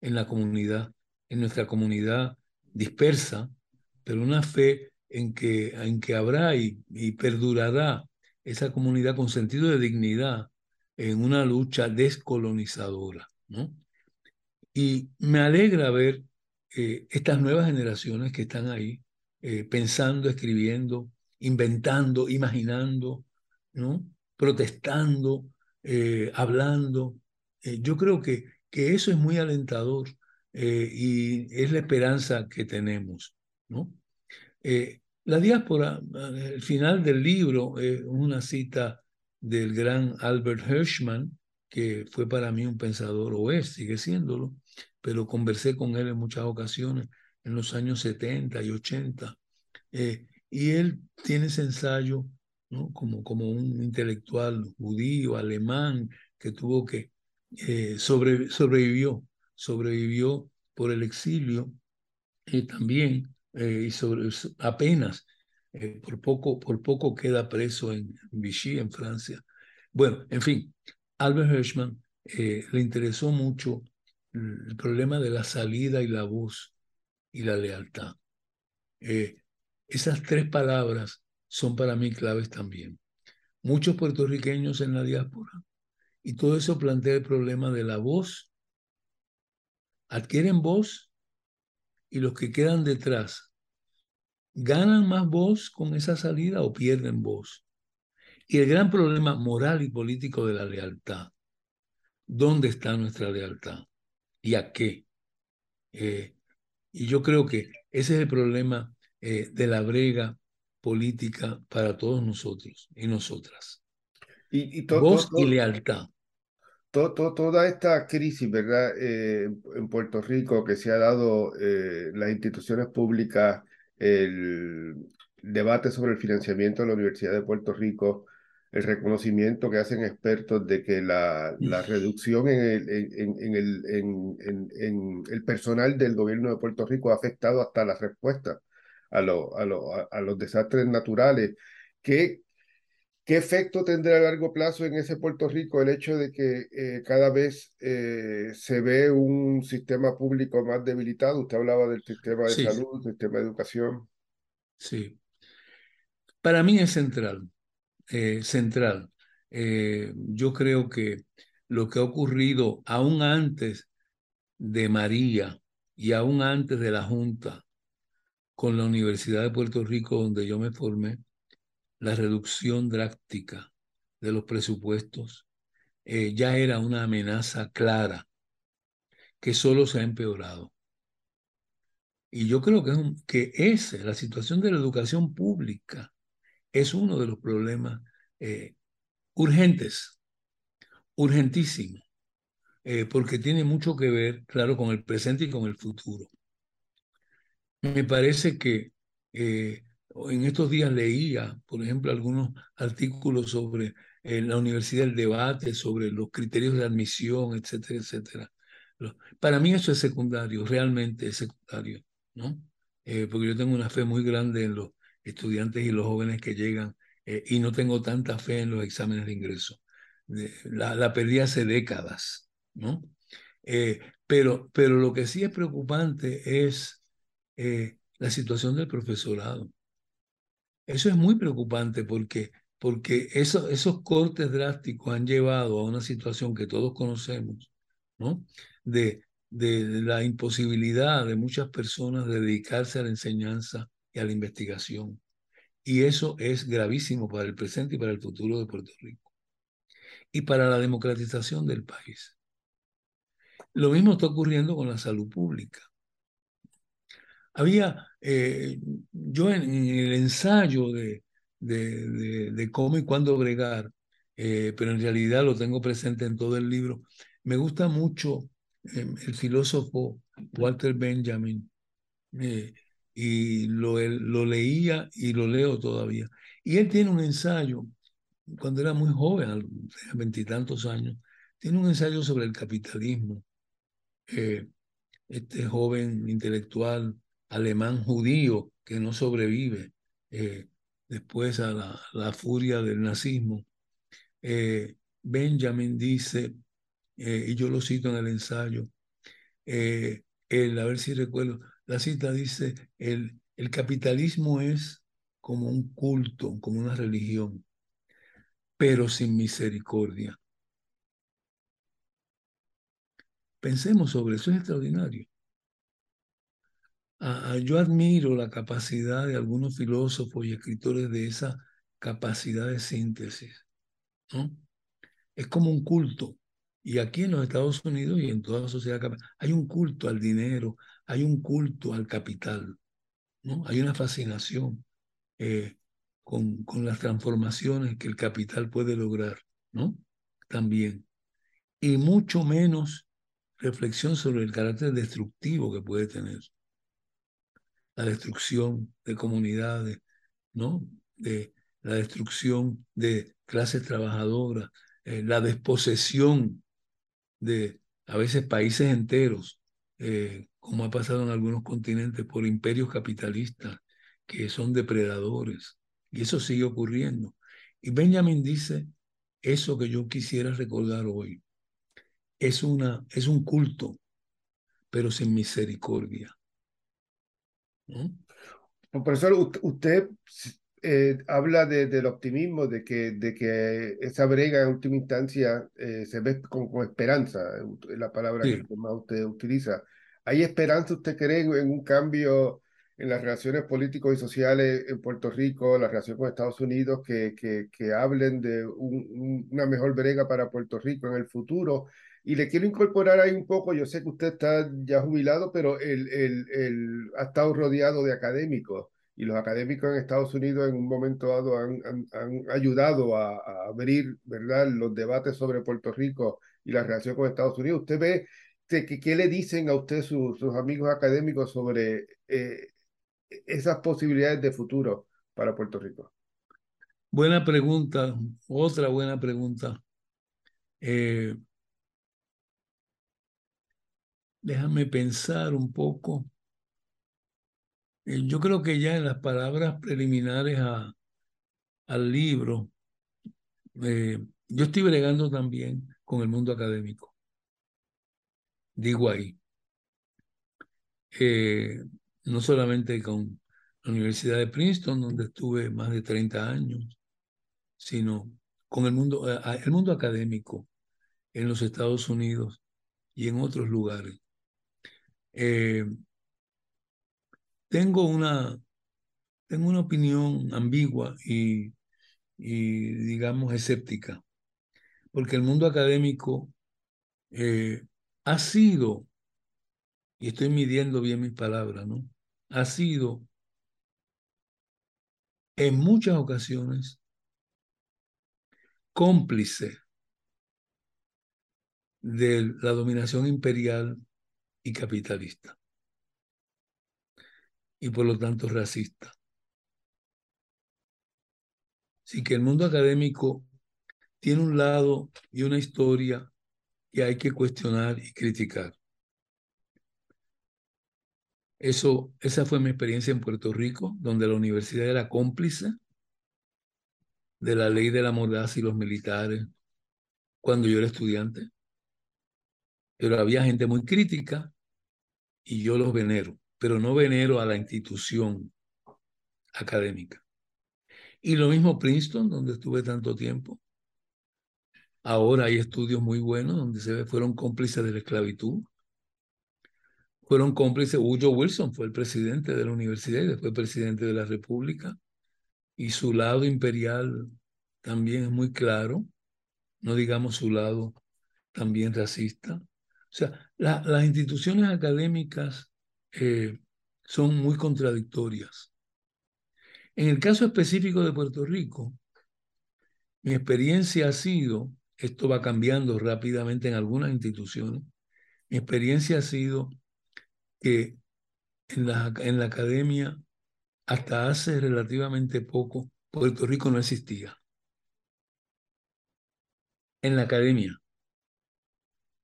en la comunidad, en nuestra comunidad dispersa, pero una fe en que, en que habrá y, y perdurará esa comunidad con sentido de dignidad en una lucha descolonizadora. ¿no? Y me alegra ver eh, estas nuevas generaciones que están ahí eh, pensando, escribiendo, inventando, imaginando, ¿no? protestando, eh, hablando. Eh, yo creo que, que eso es muy alentador y es la esperanza que tenemos. ¿no? la diáspora, al final del libro, es una cita del gran Albert Hirschman, que fue para mí un pensador, o es, sigue siéndolo, pero conversé con él en muchas ocasiones en los años 70 y 80. Eh, y él tiene ese ensayo como, como un intelectual judío, alemán, que tuvo que, eh, sobre, sobrevivió, sobrevivió por el exilio y también, eh, y apenas, por, poco, por poco queda preso en Vichy, en Francia. Bueno, en fin, Albert Hirschman le interesó mucho el problema de la salida y la voz y la lealtad. Eh, esas tres palabras son para mí claves también. Muchos puertorriqueños en la diáspora y todo eso plantea el problema de la voz. Adquieren voz y los que quedan detrás ganan más voz con esa salida o pierden voz. Y el gran problema moral y político de la lealtad. ¿Dónde está nuestra lealtad? ¿Y a qué? Eh, y yo creo que ese es el problema eh, de la brega política para todos nosotros y nosotras. Y, y Voz y lealtad. toda esta crisis, ¿verdad? Eh, en Puerto Rico que se ha dado eh, las instituciones públicas, el debate sobre el financiamiento de la Universidad de Puerto Rico, el reconocimiento que hacen expertos de que la, la reducción en el, en, en, el, en, el personal del gobierno de Puerto Rico ha afectado hasta la respuesta a, lo, a, lo, a, los desastres naturales. ¿Qué, ¿Qué efecto tendrá a largo plazo en ese Puerto Rico el hecho de que eh, cada vez eh, se ve un sistema público más debilitado? Usted hablaba del sistema de salud, sistema de educación. Sí. Para mí es central. Eh, central. Eh, yo creo que lo que ha ocurrido aún antes de María y aún antes de la Junta con la Universidad de Puerto Rico, donde yo me formé, la reducción drástica de los presupuestos eh, ya era una amenaza clara que solo se ha empeorado. Y yo creo que, es que es la situación de la educación pública es uno de los problemas eh, urgentes, urgentísimo, eh, porque tiene mucho que ver, claro, con el presente y con el futuro. Me parece que eh, en estos días leía, por ejemplo, algunos artículos sobre la universidad, el debate sobre los criterios de admisión, etcétera, etcétera. Para mí eso es secundario, realmente es secundario, ¿no? porque yo tengo una fe muy grande en los estudiantes y los jóvenes que llegan eh, y no tengo tanta fe en los exámenes de ingreso. La, la perdí hace décadas, ¿no? Eh, pero, pero lo que sí es preocupante es eh, la situación del profesorado. Eso es muy preocupante porque, porque eso, esos cortes drásticos han llevado a una situación que todos conocemos, ¿no? De, de la imposibilidad de muchas personas de dedicarse a la enseñanza y a la investigación. Y eso es gravísimo para el presente y para el futuro de Puerto Rico. Y para la democratización del país. Lo mismo está ocurriendo con la salud pública. Había, eh, yo en, el ensayo de, de, de, cómo y cuándo bregar, eh, pero en realidad lo tengo presente en todo el libro, me gusta mucho eh, el filósofo Walter Benjamin, y lo, lo leía y lo leo todavía. Y él tiene un ensayo, cuando era muy joven, veintitantos años, tiene un ensayo sobre el capitalismo. Eh, este joven intelectual alemán judío que no sobrevive eh, después a la, la, furia del nazismo. Eh, Benjamin dice, y yo lo cito en el ensayo, él, a ver si recuerdo, la cita dice, el, el capitalismo es como un culto, como una religión, pero sin misericordia. Pensemos sobre eso, es extraordinario. yo admiro la capacidad de algunos filósofos y escritores de esa capacidad de síntesis. Es como un culto. Y aquí en los Estados Unidos y en toda sociedad hay un culto al dinero, hay un culto al capital, ¿no? Hay una fascinación eh, con, con las transformaciones que el capital puede lograr, ¿no? También. Y mucho menos reflexión sobre el carácter destructivo que puede tener. La destrucción de comunidades, ¿no? De la destrucción de clases trabajadoras, eh, la desposesión de a veces países enteros, eh, como ha pasado en algunos continentes, por imperios capitalistas que son depredadores. Y eso sigue ocurriendo. Y Benjamin dice, eso que yo quisiera recordar hoy, es, una, es un culto, pero sin misericordia. Profesor, usted eh, habla del optimismo, de que, de que esa brega en última instancia eh, se ve con, esperanza, es la palabra que más usted utiliza. ¿Hay esperanza, usted cree, en un cambio en las relaciones políticos y sociales en Puerto Rico, la relación con Estados Unidos, que, que, que hablen de una mejor brega para Puerto Rico en el futuro? Y le quiero incorporar ahí un poco, yo sé que usted está ya jubilado, pero él, él ha estado rodeado de académicos y los académicos en Estados Unidos en un momento dado han, han, ayudado a, abrir ¿verdad? los debates sobre Puerto Rico y la relación con Estados Unidos. ¿Usted ve que, qué le dicen a usted sus amigos académicos sobre eh, esas posibilidades de futuro para Puerto Rico? Buena pregunta, otra buena pregunta. Eh, déjame pensar un poco. Eh, yo creo que ya en las palabras preliminares a, al libro, yo estoy bregando también con el mundo académico. Digo ahí. Eh, no solamente con la Universidad de Princeton, donde estuve más de 30 años, sino con el mundo, el mundo académico en los Estados Unidos y en otros lugares. Tengo una, tengo una opinión ambigua y, y, digamos, escéptica, porque el mundo académico eh, ha sido, y estoy midiendo bien mis palabras, ¿no? Ha sido en muchas ocasiones cómplice de la dominación imperial y capitalista y por lo tanto racista. Así que el mundo académico tiene un lado y una historia que hay que cuestionar y criticar. Eso, esa fue mi experiencia en Puerto Rico, donde la universidad era cómplice de la ley de la mordaza y los militares cuando yo era estudiante. Pero había gente muy crítica y yo los venero pero no venero a la institución académica. Y lo mismo Princeton, donde estuve tanto tiempo. Ahora hay estudios muy buenos donde se ve, fueron cómplices de la esclavitud. Fueron cómplices, Woodrow Wilson fue el presidente de la universidad y después presidente de la República. Y su lado imperial también es muy claro, no digamos su lado también racista. O sea, las instituciones académicas eh, son muy contradictorias. En el caso específico de Puerto Rico, mi experiencia ha sido, esto va cambiando rápidamente en algunas instituciones, mi experiencia ha sido que en la, en la academia, hasta hace relativamente poco, Puerto Rico no existía. En la academia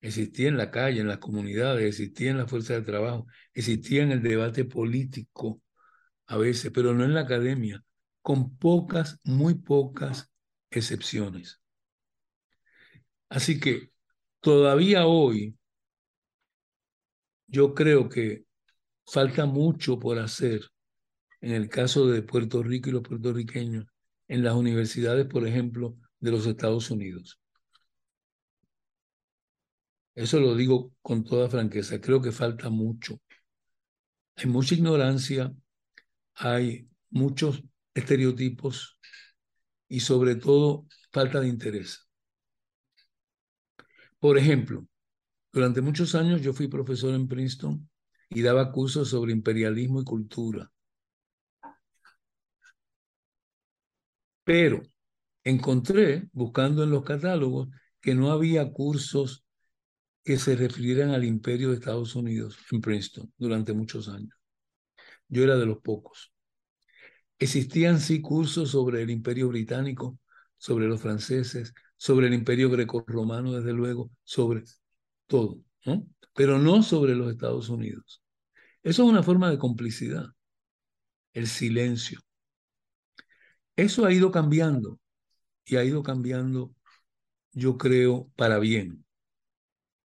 existía en la calle, en las comunidades, existía en la fuerza de trabajo, existía en el debate político a veces, pero no en la academia, con pocas, muy pocas excepciones. Así que todavía hoy yo creo que falta mucho por hacer en el caso de Puerto Rico y los puertorriqueños en las universidades, por ejemplo, de los Estados Unidos. Eso lo digo con toda franqueza. Creo que falta mucho. hay mucha ignorancia, hay muchos estereotipos y sobre todo falta de interés. Por ejemplo, durante muchos años yo fui profesor en Princeton y daba cursos sobre imperialismo y cultura. Pero encontré, buscando en los catálogos, que no había cursos que se refirieran al imperio de Estados Unidos en Princeton durante muchos años. Yo era de los pocos. Existían sí cursos sobre el imperio británico, sobre los franceses, sobre el imperio greco-romano, desde luego, sobre todo, ¿no? pero no sobre los Estados Unidos. Eso es una forma de complicidad, el silencio. Eso ha ido cambiando y ha ido cambiando, yo creo, para bien.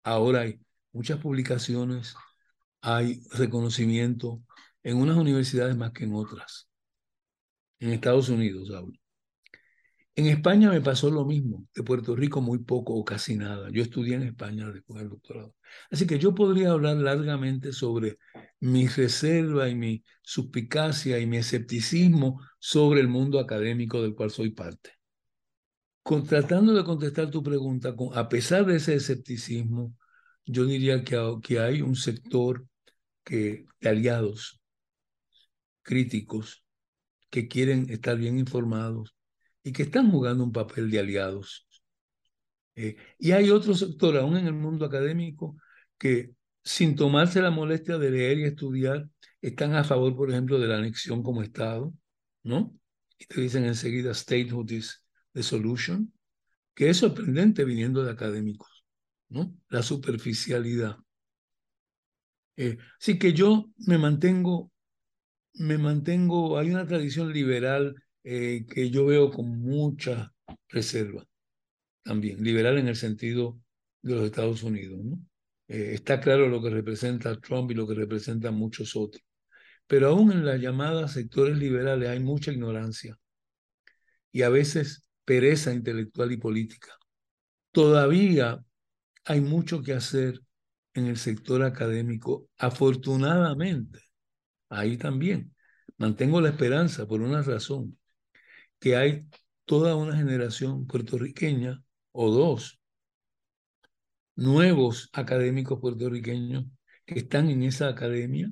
Ahora hay muchas publicaciones, hay reconocimiento en unas universidades más que en otras. En Estados Unidos hablo. En España me pasó lo mismo, de Puerto Rico muy poco o casi nada. Yo estudié en España después del doctorado. Así que yo podría hablar largamente sobre mi reserva y mi suspicacia y mi escepticismo sobre el mundo académico del cual soy parte. Con, tratando de contestar tu pregunta, con, a pesar de ese escepticismo, yo diría que, que hay un sector que, de aliados críticos que quieren estar bien informados y que están jugando un papel de aliados. Eh, y hay otro sector, aún en el mundo académico, que sin tomarse la molestia de leer y estudiar, están a favor, por ejemplo, de la anexión como Estado, ¿no? Y te dicen enseguida, statehood is the solution, que es sorprendente viniendo de académicos, ¿no? La superficialidad. Eh, así que yo me mantengo, me mantengo, hay una tradición liberal eh, que yo veo con mucha reserva también, liberal en el sentido de los Estados Unidos. Eh, está claro lo que representa Trump y lo que representan muchos otros. Pero aún en las llamadas sectores liberales hay mucha ignorancia y a veces pereza intelectual y política. Todavía hay mucho que hacer en el sector académico, afortunadamente. Ahí también. Mantengo la esperanza por una razón que hay toda una generación puertorriqueña o dos nuevos académicos puertorriqueños que están en esa academia,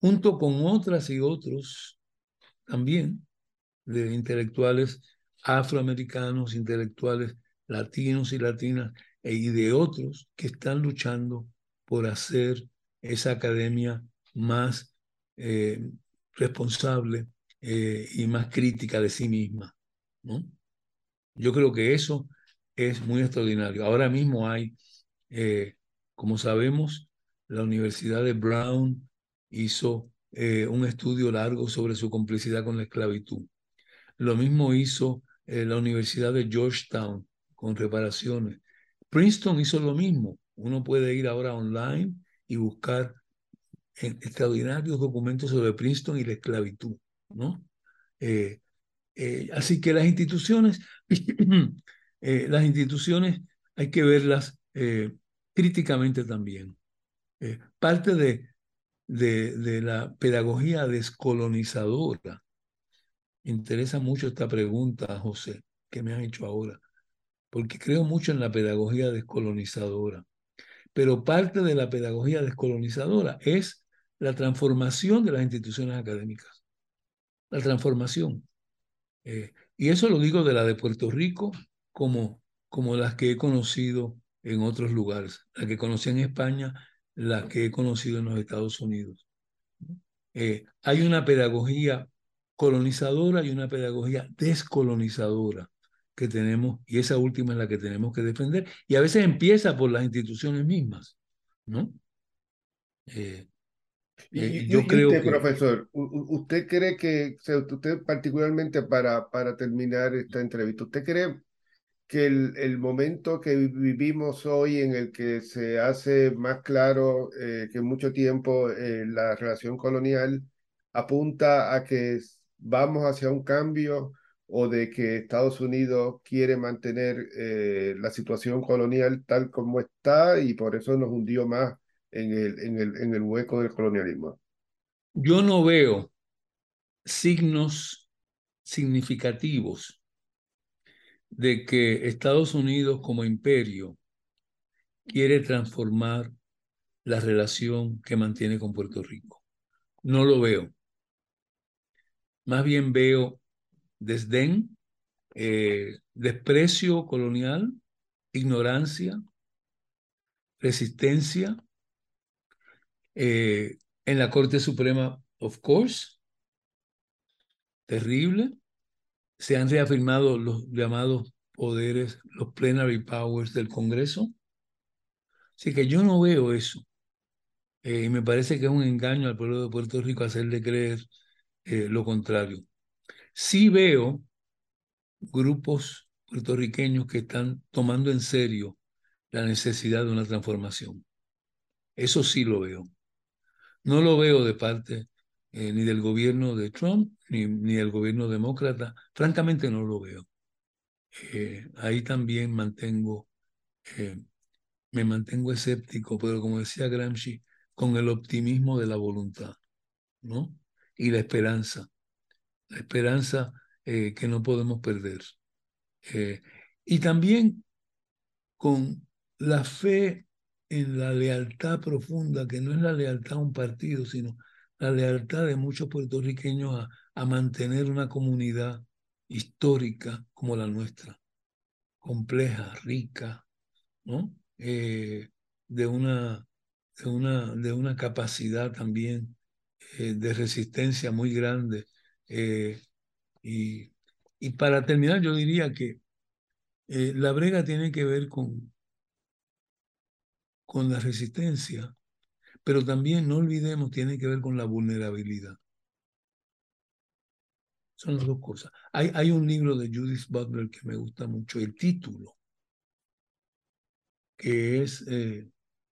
junto con otras y otros también de intelectuales afroamericanos, intelectuales latinos y latinas, e, y de otros que están luchando por hacer esa academia más eh, responsable, eh, y más crítica de sí misma. ¿no? Yo creo que eso es muy extraordinario. Ahora mismo hay, eh, como sabemos, la Universidad de Brown hizo eh, un estudio largo sobre su complicidad con la esclavitud. Lo mismo hizo la Universidad de Georgetown con reparaciones. Princeton hizo lo mismo. Uno puede ir ahora online y buscar extraordinarios documentos sobre Princeton y la esclavitud. ¿No? Eh, eh, así que las instituciones, eh, las instituciones hay que verlas críticamente también. parte de, de, la pedagogía descolonizadora. Interesa mucho esta pregunta, José, que me has hecho ahora, porque creo mucho en la pedagogía descolonizadora. Pero parte de la pedagogía descolonizadora es la transformación de las instituciones académicas la transformación. Eh, y eso lo digo de la de Puerto Rico como, como las que he conocido en otros lugares, la que conocí en España, la que he conocido en los Estados Unidos. Eh, hay una pedagogía colonizadora y una pedagogía descolonizadora que tenemos, y esa última es la que tenemos que defender, y a veces empieza por las instituciones mismas, ¿no? Eh, eh, yo creo usted, profesor, ¿usted cree que, usted particularmente para, para terminar esta entrevista, ¿usted cree que el, el, momento que vivimos hoy en el que se hace más claro eh, que mucho tiempo eh, la relación colonial apunta a que vamos hacia un cambio o de que Estados Unidos quiere mantener la situación colonial tal como está y por eso nos hundió más en el, en el, en el hueco del colonialismo. yo no veo signos significativos de que Estados Unidos como imperio quiere transformar la relación que mantiene con Puerto Rico. No lo veo. Más bien veo desdén, eh, desprecio colonial, ignorancia, resistencia. Eh, en la Corte Suprema, of course, terrible. Se han reafirmado los llamados poderes, los plenary powers del Congreso. Así que yo no veo eso. Eh, y me parece que es un engaño al pueblo de Puerto Rico hacerle creer eh, lo contrario. Sí veo grupos puertorriqueños que están tomando en serio la necesidad de una transformación. Eso sí lo veo. No lo veo de parte eh, ni del gobierno de Trump ni, ni, del gobierno demócrata. Francamente no lo veo. ahí también mantengo, me mantengo escéptico, pero como decía Gramsci, con el optimismo de la voluntad, ¿no? Y la esperanza, la esperanza eh, que no podemos perder. Eh, y también con la fe en la lealtad profunda, que no es la lealtad a un partido, sino la lealtad de muchos puertorriqueños a, a mantener una comunidad histórica como la nuestra, compleja, rica, ¿no? Eh, de una de una, de una capacidad también eh, de resistencia muy grande. Eh, y, y, para terminar, yo diría que la brega tiene que ver con, con la resistencia, pero también, no olvidemos, tiene que ver con la vulnerabilidad. Son las dos cosas. Hay, un libro de Judith Butler que me gusta mucho, el título, que es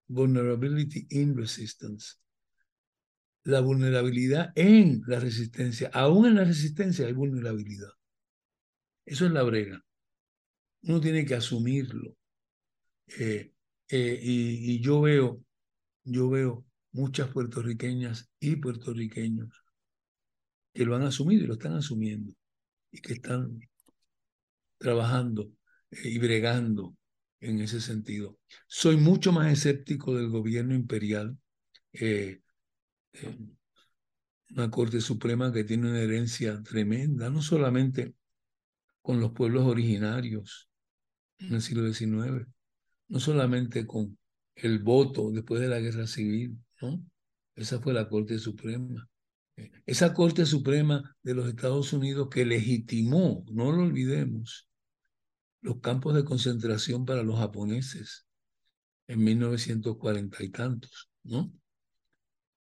vulnerability in resistance. La vulnerabilidad en la resistencia. Aún en la resistencia hay vulnerabilidad. Eso es la brega. Uno tiene que asumirlo. Eh, eh, y, yo veo, yo veo muchas puertorriqueñas y puertorriqueños que lo han asumido y lo están asumiendo y que están trabajando eh, y bregando en ese sentido. Soy mucho más escéptico del gobierno imperial, eh, una Corte Suprema que tiene una herencia tremenda, no solamente con los pueblos originarios en el siglo XIX, no solamente con el voto después de la guerra civil, ¿no? Esa fue la Corte Suprema. Esa Corte Suprema de los Estados Unidos que legitimó, no lo olvidemos, los campos de concentración para los japoneses en 1940 y tantos, ¿no?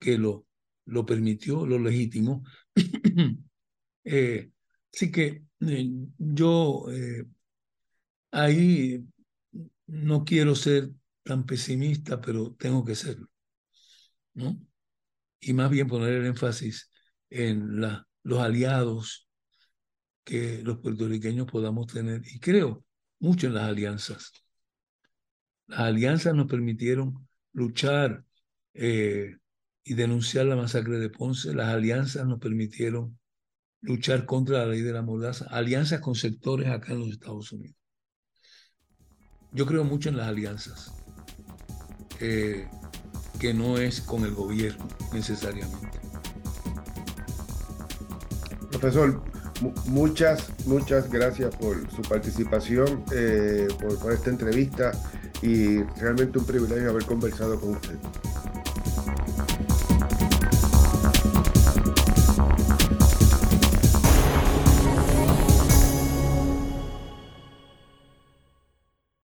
Que lo, lo permitió, lo legitimó. eh, así que eh, yo eh, ahí no quiero ser tan pesimista, pero tengo que serlo, ¿no? Y más bien poner el énfasis en los aliados que los puertorriqueños podamos tener. Y creo mucho en las alianzas. Las alianzas nos permitieron luchar eh, y denunciar la masacre de Ponce. Las alianzas nos permitieron luchar contra la ley de la mordaza. Alianzas con sectores acá en los Estados Unidos. Yo creo mucho en las alianzas, eh, que no es con el gobierno necesariamente. Profesor, muchas, muchas gracias por su participación, eh, por, por esta entrevista y realmente un privilegio haber conversado con usted.